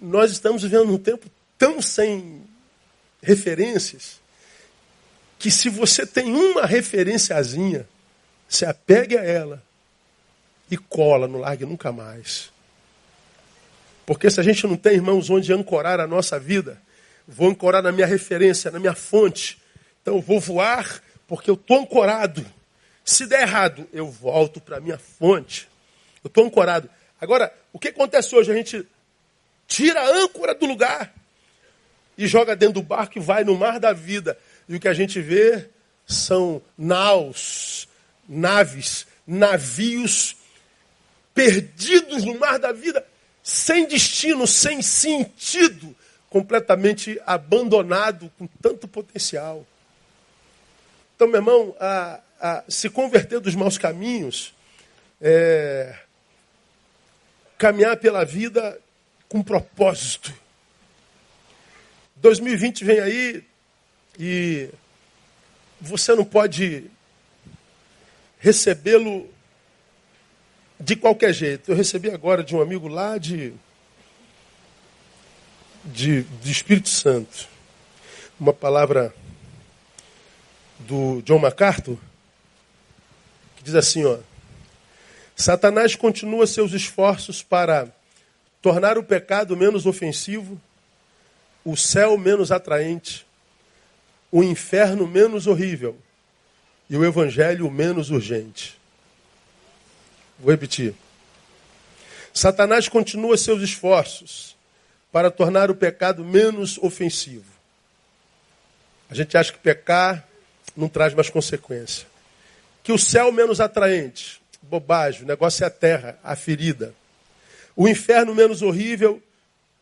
nós estamos vivendo num tempo tão sem referências, que se você tem uma referenciazinha, se apegue a ela e cola, não largue nunca mais. Porque se a gente não tem, irmãos, onde ancorar a nossa vida, vou ancorar na minha referência, na minha fonte. Então eu vou voar porque eu estou ancorado. Se der errado, eu volto para a minha fonte. Eu estou ancorado. Agora, o que acontece hoje? A gente tira a âncora do lugar e joga dentro do barco e vai no mar da vida. E o que a gente vê são naus, naves, navios perdidos no mar da vida, sem destino, sem sentido, completamente abandonado, com tanto potencial. Então, meu irmão, a, a se converter dos maus caminhos, é, caminhar pela vida com propósito. 2020 vem aí e você não pode recebê-lo de qualquer jeito. Eu recebi agora de um amigo lá de, de, de Espírito Santo uma palavra do John MacArthur, que diz assim, ó, Satanás continua seus esforços para tornar o pecado menos ofensivo, o céu menos atraente, o inferno menos horrível e o evangelho menos urgente. Vou repetir. Satanás continua seus esforços para tornar o pecado menos ofensivo. A gente acha que pecar não traz mais consequência. Que o céu menos atraente. Bobagem, o negócio é a terra, a ferida. O inferno menos horrível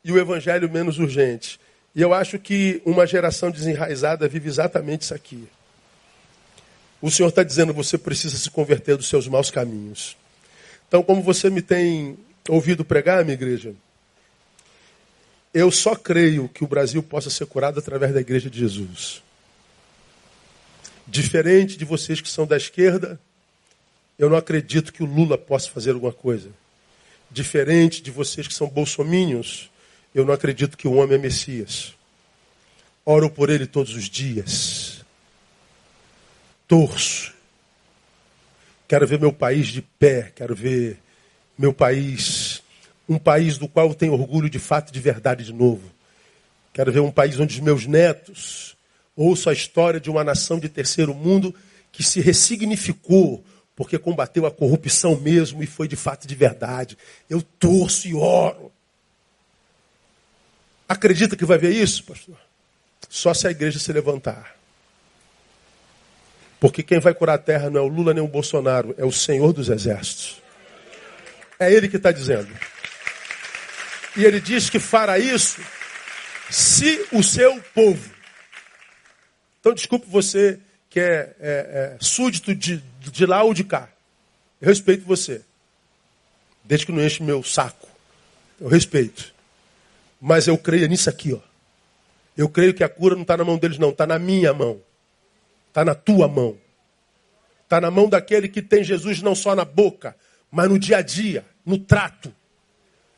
e o evangelho menos urgente. E eu acho que uma geração desenraizada vive exatamente isso aqui. O Senhor está dizendo você precisa se converter dos seus maus caminhos. Então, como você me tem ouvido pregar, minha igreja, eu só creio que o Brasil possa ser curado através da igreja de Jesus. Diferente de vocês que são da esquerda, eu não acredito que o Lula possa fazer alguma coisa. Diferente de vocês que são bolsomínios, eu não acredito que o homem é Messias. oro por ele todos os dias, torço. Quero ver meu país de pé, quero ver meu país, um país do qual eu tenho orgulho de fato de verdade de novo. Quero ver um país onde os meus netos ouçam a história de uma nação de terceiro mundo que se ressignificou porque combateu a corrupção mesmo e foi de fato de verdade. Eu torço e oro. Acredita que vai ver isso, pastor? Só se a igreja se levantar. Porque quem vai curar a terra não é o Lula nem o Bolsonaro, é o Senhor dos Exércitos. É Ele que está dizendo. E Ele diz que fará isso se o seu povo. Então, desculpe você que é, é, é súdito de, de lá ou de cá. Eu respeito você. Desde que não enche meu saco. Eu respeito. Mas eu creio nisso aqui, ó. Eu creio que a cura não está na mão deles, não. Está na minha mão. Está na tua mão. Está na mão daquele que tem Jesus não só na boca, mas no dia a dia, no trato.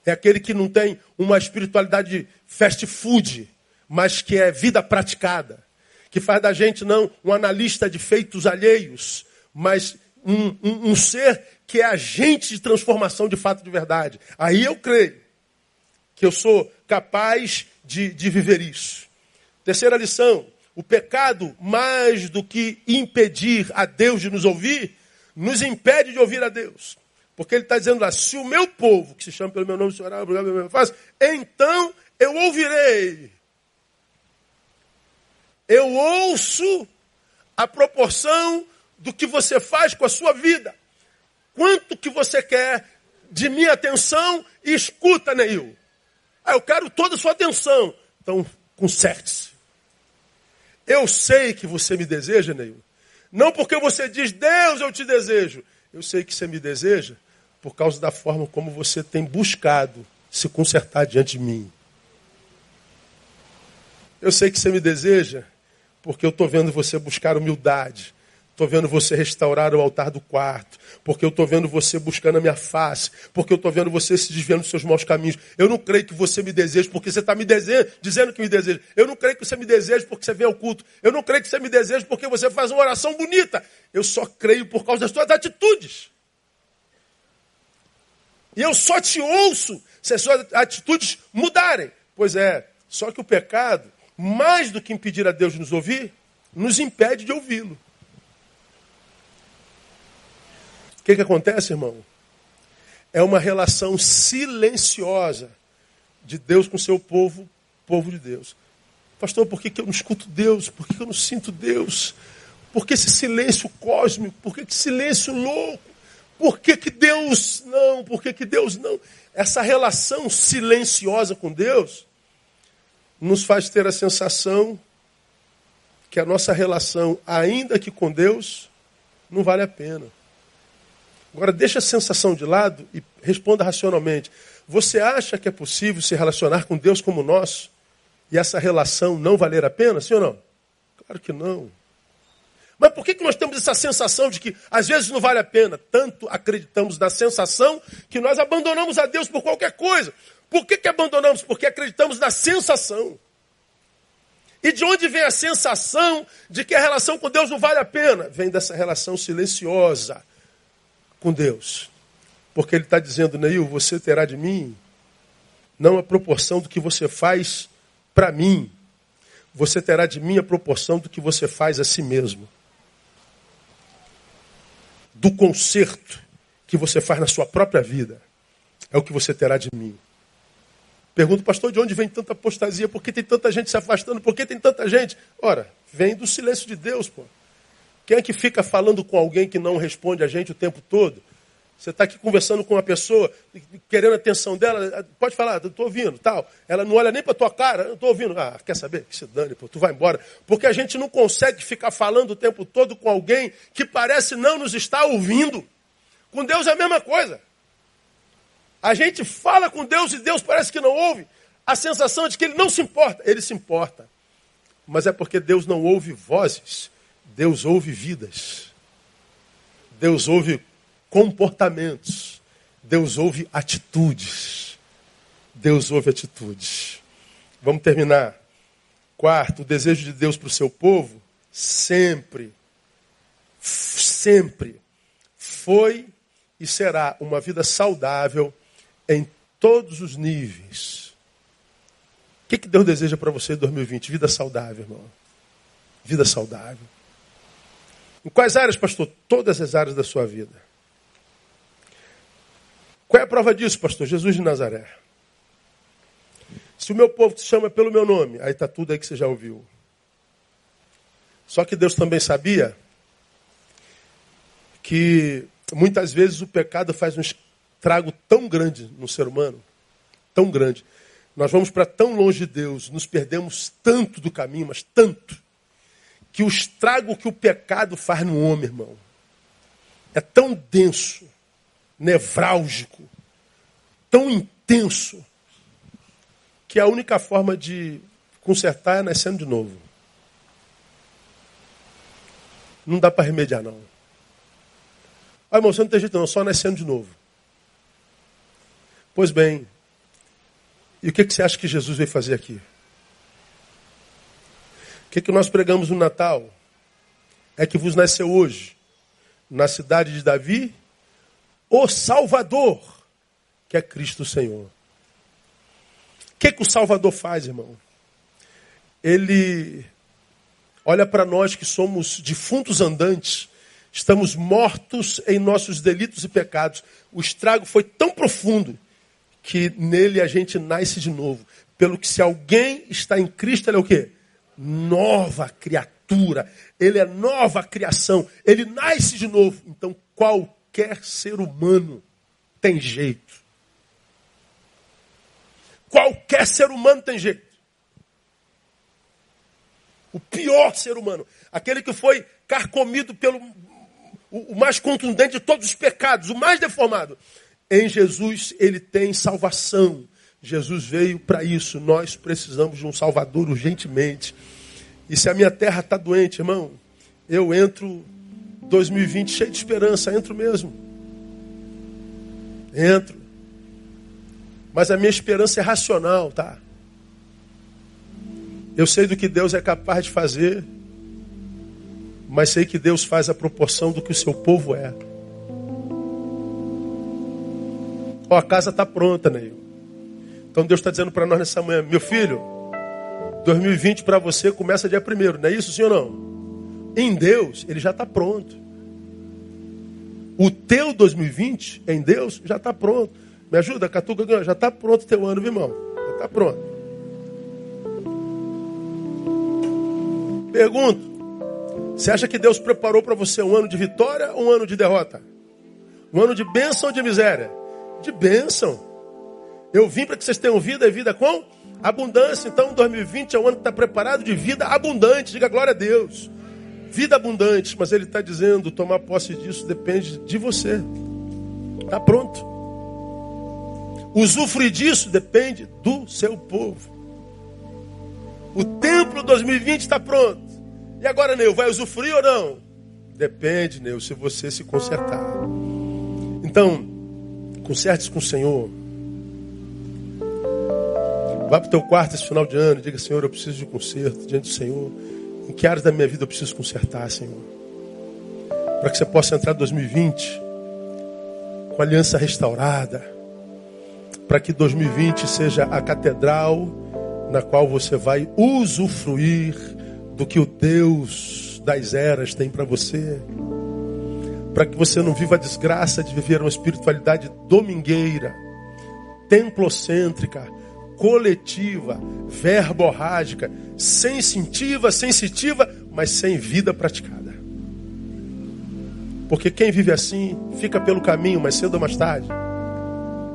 É aquele que não tem uma espiritualidade fast food, mas que é vida praticada. Que faz da gente não um analista de feitos alheios, mas um, um, um ser que é agente de transformação de fato de verdade. Aí eu creio que eu sou capaz de, de viver isso. Terceira lição: o pecado, mais do que impedir a Deus de nos ouvir, nos impede de ouvir a Deus. Porque ele está dizendo lá, se o meu povo, que se chama pelo meu nome, se orar, faz, então eu ouvirei. Eu ouço a proporção do que você faz com a sua vida. Quanto que você quer de minha atenção e escuta, Neil. Ah, eu quero toda a sua atenção. Então, conserte-se. Eu sei que você me deseja, Neil. Não porque você diz, Deus, eu te desejo. Eu sei que você me deseja por causa da forma como você tem buscado se consertar diante de mim. Eu sei que você me deseja porque eu estou vendo você buscar humildade. Estou vendo você restaurar o altar do quarto. Porque eu estou vendo você buscando a minha face. Porque eu estou vendo você se desviando dos seus maus caminhos. Eu não creio que você me deseje porque você está me dizendo que me deseja. Eu não creio que você me deseje porque você vem ao culto. Eu não creio que você me deseje porque você faz uma oração bonita. Eu só creio por causa das suas atitudes. E eu só te ouço se as suas atitudes mudarem. Pois é, só que o pecado, mais do que impedir a Deus de nos ouvir, nos impede de ouvi-lo. O que, que acontece, irmão? É uma relação silenciosa de Deus com seu povo, povo de Deus. Pastor, por que, que eu não escuto Deus? Por que, que eu não sinto Deus? Por que esse silêncio cósmico? Por que silêncio louco? Por que, que Deus não? Por que, que Deus não? Essa relação silenciosa com Deus nos faz ter a sensação que a nossa relação, ainda que com Deus, não vale a pena. Agora, deixa a sensação de lado e responda racionalmente. Você acha que é possível se relacionar com Deus como nós e essa relação não valer a pena, sim ou não? Claro que não. Mas por que, que nós temos essa sensação de que às vezes não vale a pena? Tanto acreditamos na sensação que nós abandonamos a Deus por qualquer coisa. Por que, que abandonamos? Porque acreditamos na sensação. E de onde vem a sensação de que a relação com Deus não vale a pena? Vem dessa relação silenciosa com Deus. Porque Ele está dizendo, Neil, você terá de mim não a proporção do que você faz para mim, você terá de mim a proporção do que você faz a si mesmo do conserto que você faz na sua própria vida é o que você terá de mim. Pergunto, pastor, de onde vem tanta apostasia? Por que tem tanta gente se afastando? Por que tem tanta gente? Ora, vem do silêncio de Deus, pô. Quem é que fica falando com alguém que não responde a gente o tempo todo? Você está aqui conversando com uma pessoa, querendo a atenção dela, pode falar, estou ouvindo, tal. Ela não olha nem para tua cara, estou ouvindo. Ah, quer saber? Que se dane, pô, tu vai embora. Porque a gente não consegue ficar falando o tempo todo com alguém que parece não nos estar ouvindo. Com Deus é a mesma coisa. A gente fala com Deus e Deus parece que não ouve. A sensação é de que ele não se importa. Ele se importa. Mas é porque Deus não ouve vozes, Deus ouve vidas. Deus ouve comportamentos. Deus ouve atitudes. Deus ouve atitudes. Vamos terminar. Quarto, o desejo de Deus para o seu povo sempre, sempre foi e será uma vida saudável em todos os níveis. O que, que Deus deseja para você em 2020? Vida saudável, irmão. Vida saudável. Em quais áreas, pastor? Todas as áreas da sua vida. Qual é a prova disso, pastor? Jesus de Nazaré. Se o meu povo te chama pelo meu nome, aí está tudo aí que você já ouviu. Só que Deus também sabia que muitas vezes o pecado faz um estrago tão grande no ser humano, tão grande. Nós vamos para tão longe de Deus, nos perdemos tanto do caminho, mas tanto, que o estrago que o pecado faz no homem, irmão, é tão denso, nevrálgico, tão intenso, que a única forma de consertar é nascendo de novo. Não dá para remediar, não. Ah, irmão, você não tem jeito não, só nascendo de novo. Pois bem, e o que, que você acha que Jesus veio fazer aqui? O que, que nós pregamos no Natal? É que vos nasceu hoje, na cidade de Davi, o Salvador, que é Cristo Senhor. O que, que o Salvador faz, irmão? Ele olha para nós que somos defuntos andantes, estamos mortos em nossos delitos e pecados. O estrago foi tão profundo que nele a gente nasce de novo. Pelo que se alguém está em Cristo, ele é o quê? Nova criatura. Ele é nova criação. Ele nasce de novo. Então qualquer ser humano tem jeito. Qualquer ser humano tem jeito. O pior ser humano, aquele que foi carcomido pelo o, mais contundente de todos os pecados, o mais deformado, em Jesus ele tem salvação. Jesus veio para isso. Nós precisamos de um Salvador urgentemente. E se a minha terra está doente, irmão, eu entro 2020 cheio de esperança, entro mesmo. Entro. Mas a minha esperança é racional, tá? Eu sei do que Deus é capaz de fazer, mas sei que Deus faz a proporção do que o seu povo é. Ó, a casa está pronta, Neil. Então Deus está dizendo para nós nessa manhã, meu filho, 2020 para você começa dia primeiro, não é isso, ou não? Em Deus, ele já está pronto. O teu 2020 em Deus já está pronto. Me ajuda, Catuca, já está pronto o teu ano, viu, irmão? Já está pronto. Pergunto: você acha que Deus preparou para você um ano de vitória ou um ano de derrota? Um ano de bênção ou de miséria? De bênção. Eu vim para que vocês tenham vida e vida com abundância. Então, 2020 é um ano que está preparado de vida abundante. Diga glória a Deus. Vida abundante. Mas ele está dizendo: tomar posse disso depende de você. Está pronto. Usufruir disso depende do seu povo. O templo 2020 está pronto. E agora, Neu, vai usufruir ou não? Depende, Neu, se você se consertar. Então, Conserte-se com o Senhor. Vá para o teu quarto esse final de ano e diga, Senhor, eu preciso de conserto diante do Senhor. Em que áreas da minha vida eu preciso consertar, Senhor? Para que você possa entrar em 2020 com a aliança restaurada. Para que 2020 seja a catedral na qual você vai usufruir do que o Deus das eras tem para você para que você não viva a desgraça de viver uma espiritualidade domingueira, templocêntrica, coletiva, verborrágica, sensitiva, sensitiva, mas sem vida praticada. Porque quem vive assim fica pelo caminho mais cedo ou mais tarde.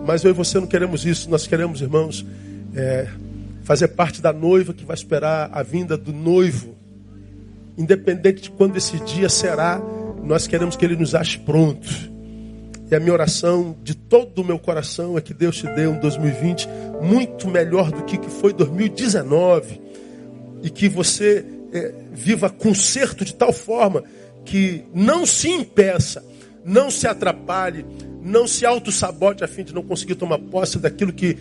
Mas eu e você não queremos isso, nós queremos, irmãos, é, fazer parte da noiva que vai esperar a vinda do noivo, independente de quando esse dia será nós queremos que Ele nos ache prontos. E a minha oração de todo o meu coração é que Deus te dê um 2020 muito melhor do que foi 2019. E que você é, viva conserto de tal forma que não se impeça, não se atrapalhe, não se auto-sabote a fim de não conseguir tomar posse daquilo que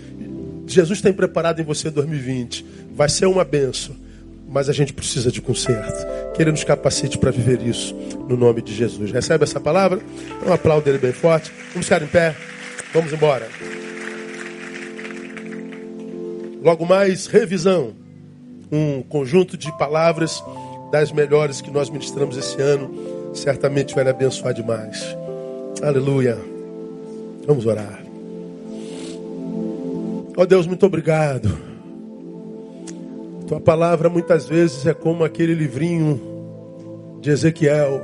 Jesus tem preparado em você em 2020. Vai ser uma benção. Mas a gente precisa de conserto. Que Ele nos capacite para viver isso, no nome de Jesus. Recebe essa palavra? Um aplauso dele bem forte. Vamos ficar em pé. Vamos embora. Logo mais, revisão. Um conjunto de palavras das melhores que nós ministramos esse ano. Certamente vai lhe abençoar demais. Aleluia. Vamos orar. Ó oh Deus, muito obrigado. Tua palavra muitas vezes é como aquele livrinho de Ezequiel.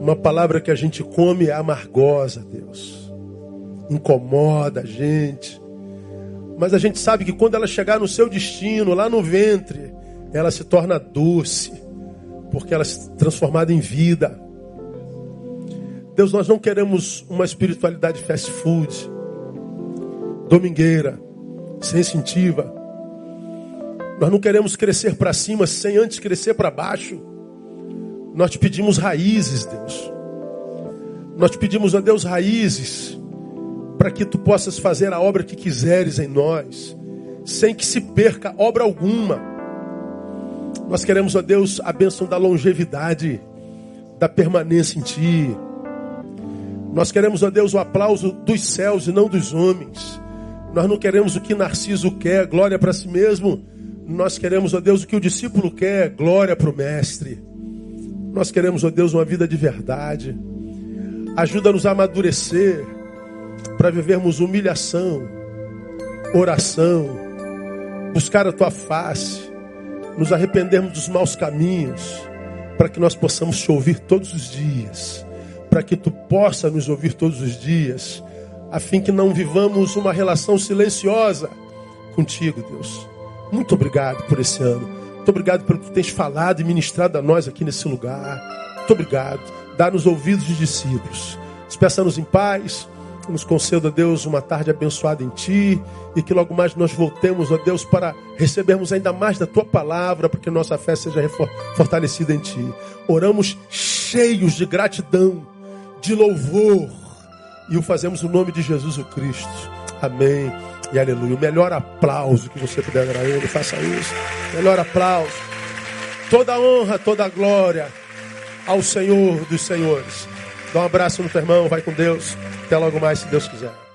Uma palavra que a gente come é amargosa, Deus. Incomoda a gente mas a gente sabe que quando ela chegar no seu destino, lá no ventre, ela se torna doce, porque ela é transformada em vida. Deus, nós não queremos uma espiritualidade fast food, domingueira, sensitiva. Nós não queremos crescer para cima sem antes crescer para baixo. Nós te pedimos raízes, Deus. Nós te pedimos a Deus raízes para que tu possas fazer a obra que quiseres em nós, sem que se perca obra alguma. Nós queremos, ó Deus, a bênção da longevidade, da permanência em Ti. Nós queremos, ó Deus, o aplauso dos céus e não dos homens. Nós não queremos o que Narciso quer, glória para si mesmo. Nós queremos, ó Deus, o que o discípulo quer, glória para o Mestre. Nós queremos, ó Deus, uma vida de verdade. Ajuda-nos a amadurecer para vivermos humilhação, oração, buscar a tua face, nos arrependermos dos maus caminhos, para que nós possamos te ouvir todos os dias, para que tu possa nos ouvir todos os dias, a fim que não vivamos uma relação silenciosa contigo, Deus. Muito obrigado por esse ano. Muito obrigado pelo que tens falado e ministrado a nós aqui nesse lugar. Muito obrigado. Dá nos ouvidos de discípulos. Despeça-nos em paz nos conceda, Deus, uma tarde abençoada em Ti e que logo mais nós voltemos, ó Deus, para recebermos ainda mais da Tua palavra, para que nossa fé seja fortalecida em Ti. Oramos cheios de gratidão, de louvor e o fazemos no nome de Jesus o Cristo. Amém e aleluia. O melhor aplauso que você puder dar a Ele, faça isso. Melhor aplauso. Toda honra, toda glória ao Senhor dos Senhores. Dá um abraço no teu irmão, vai com Deus. Até logo mais, se Deus quiser.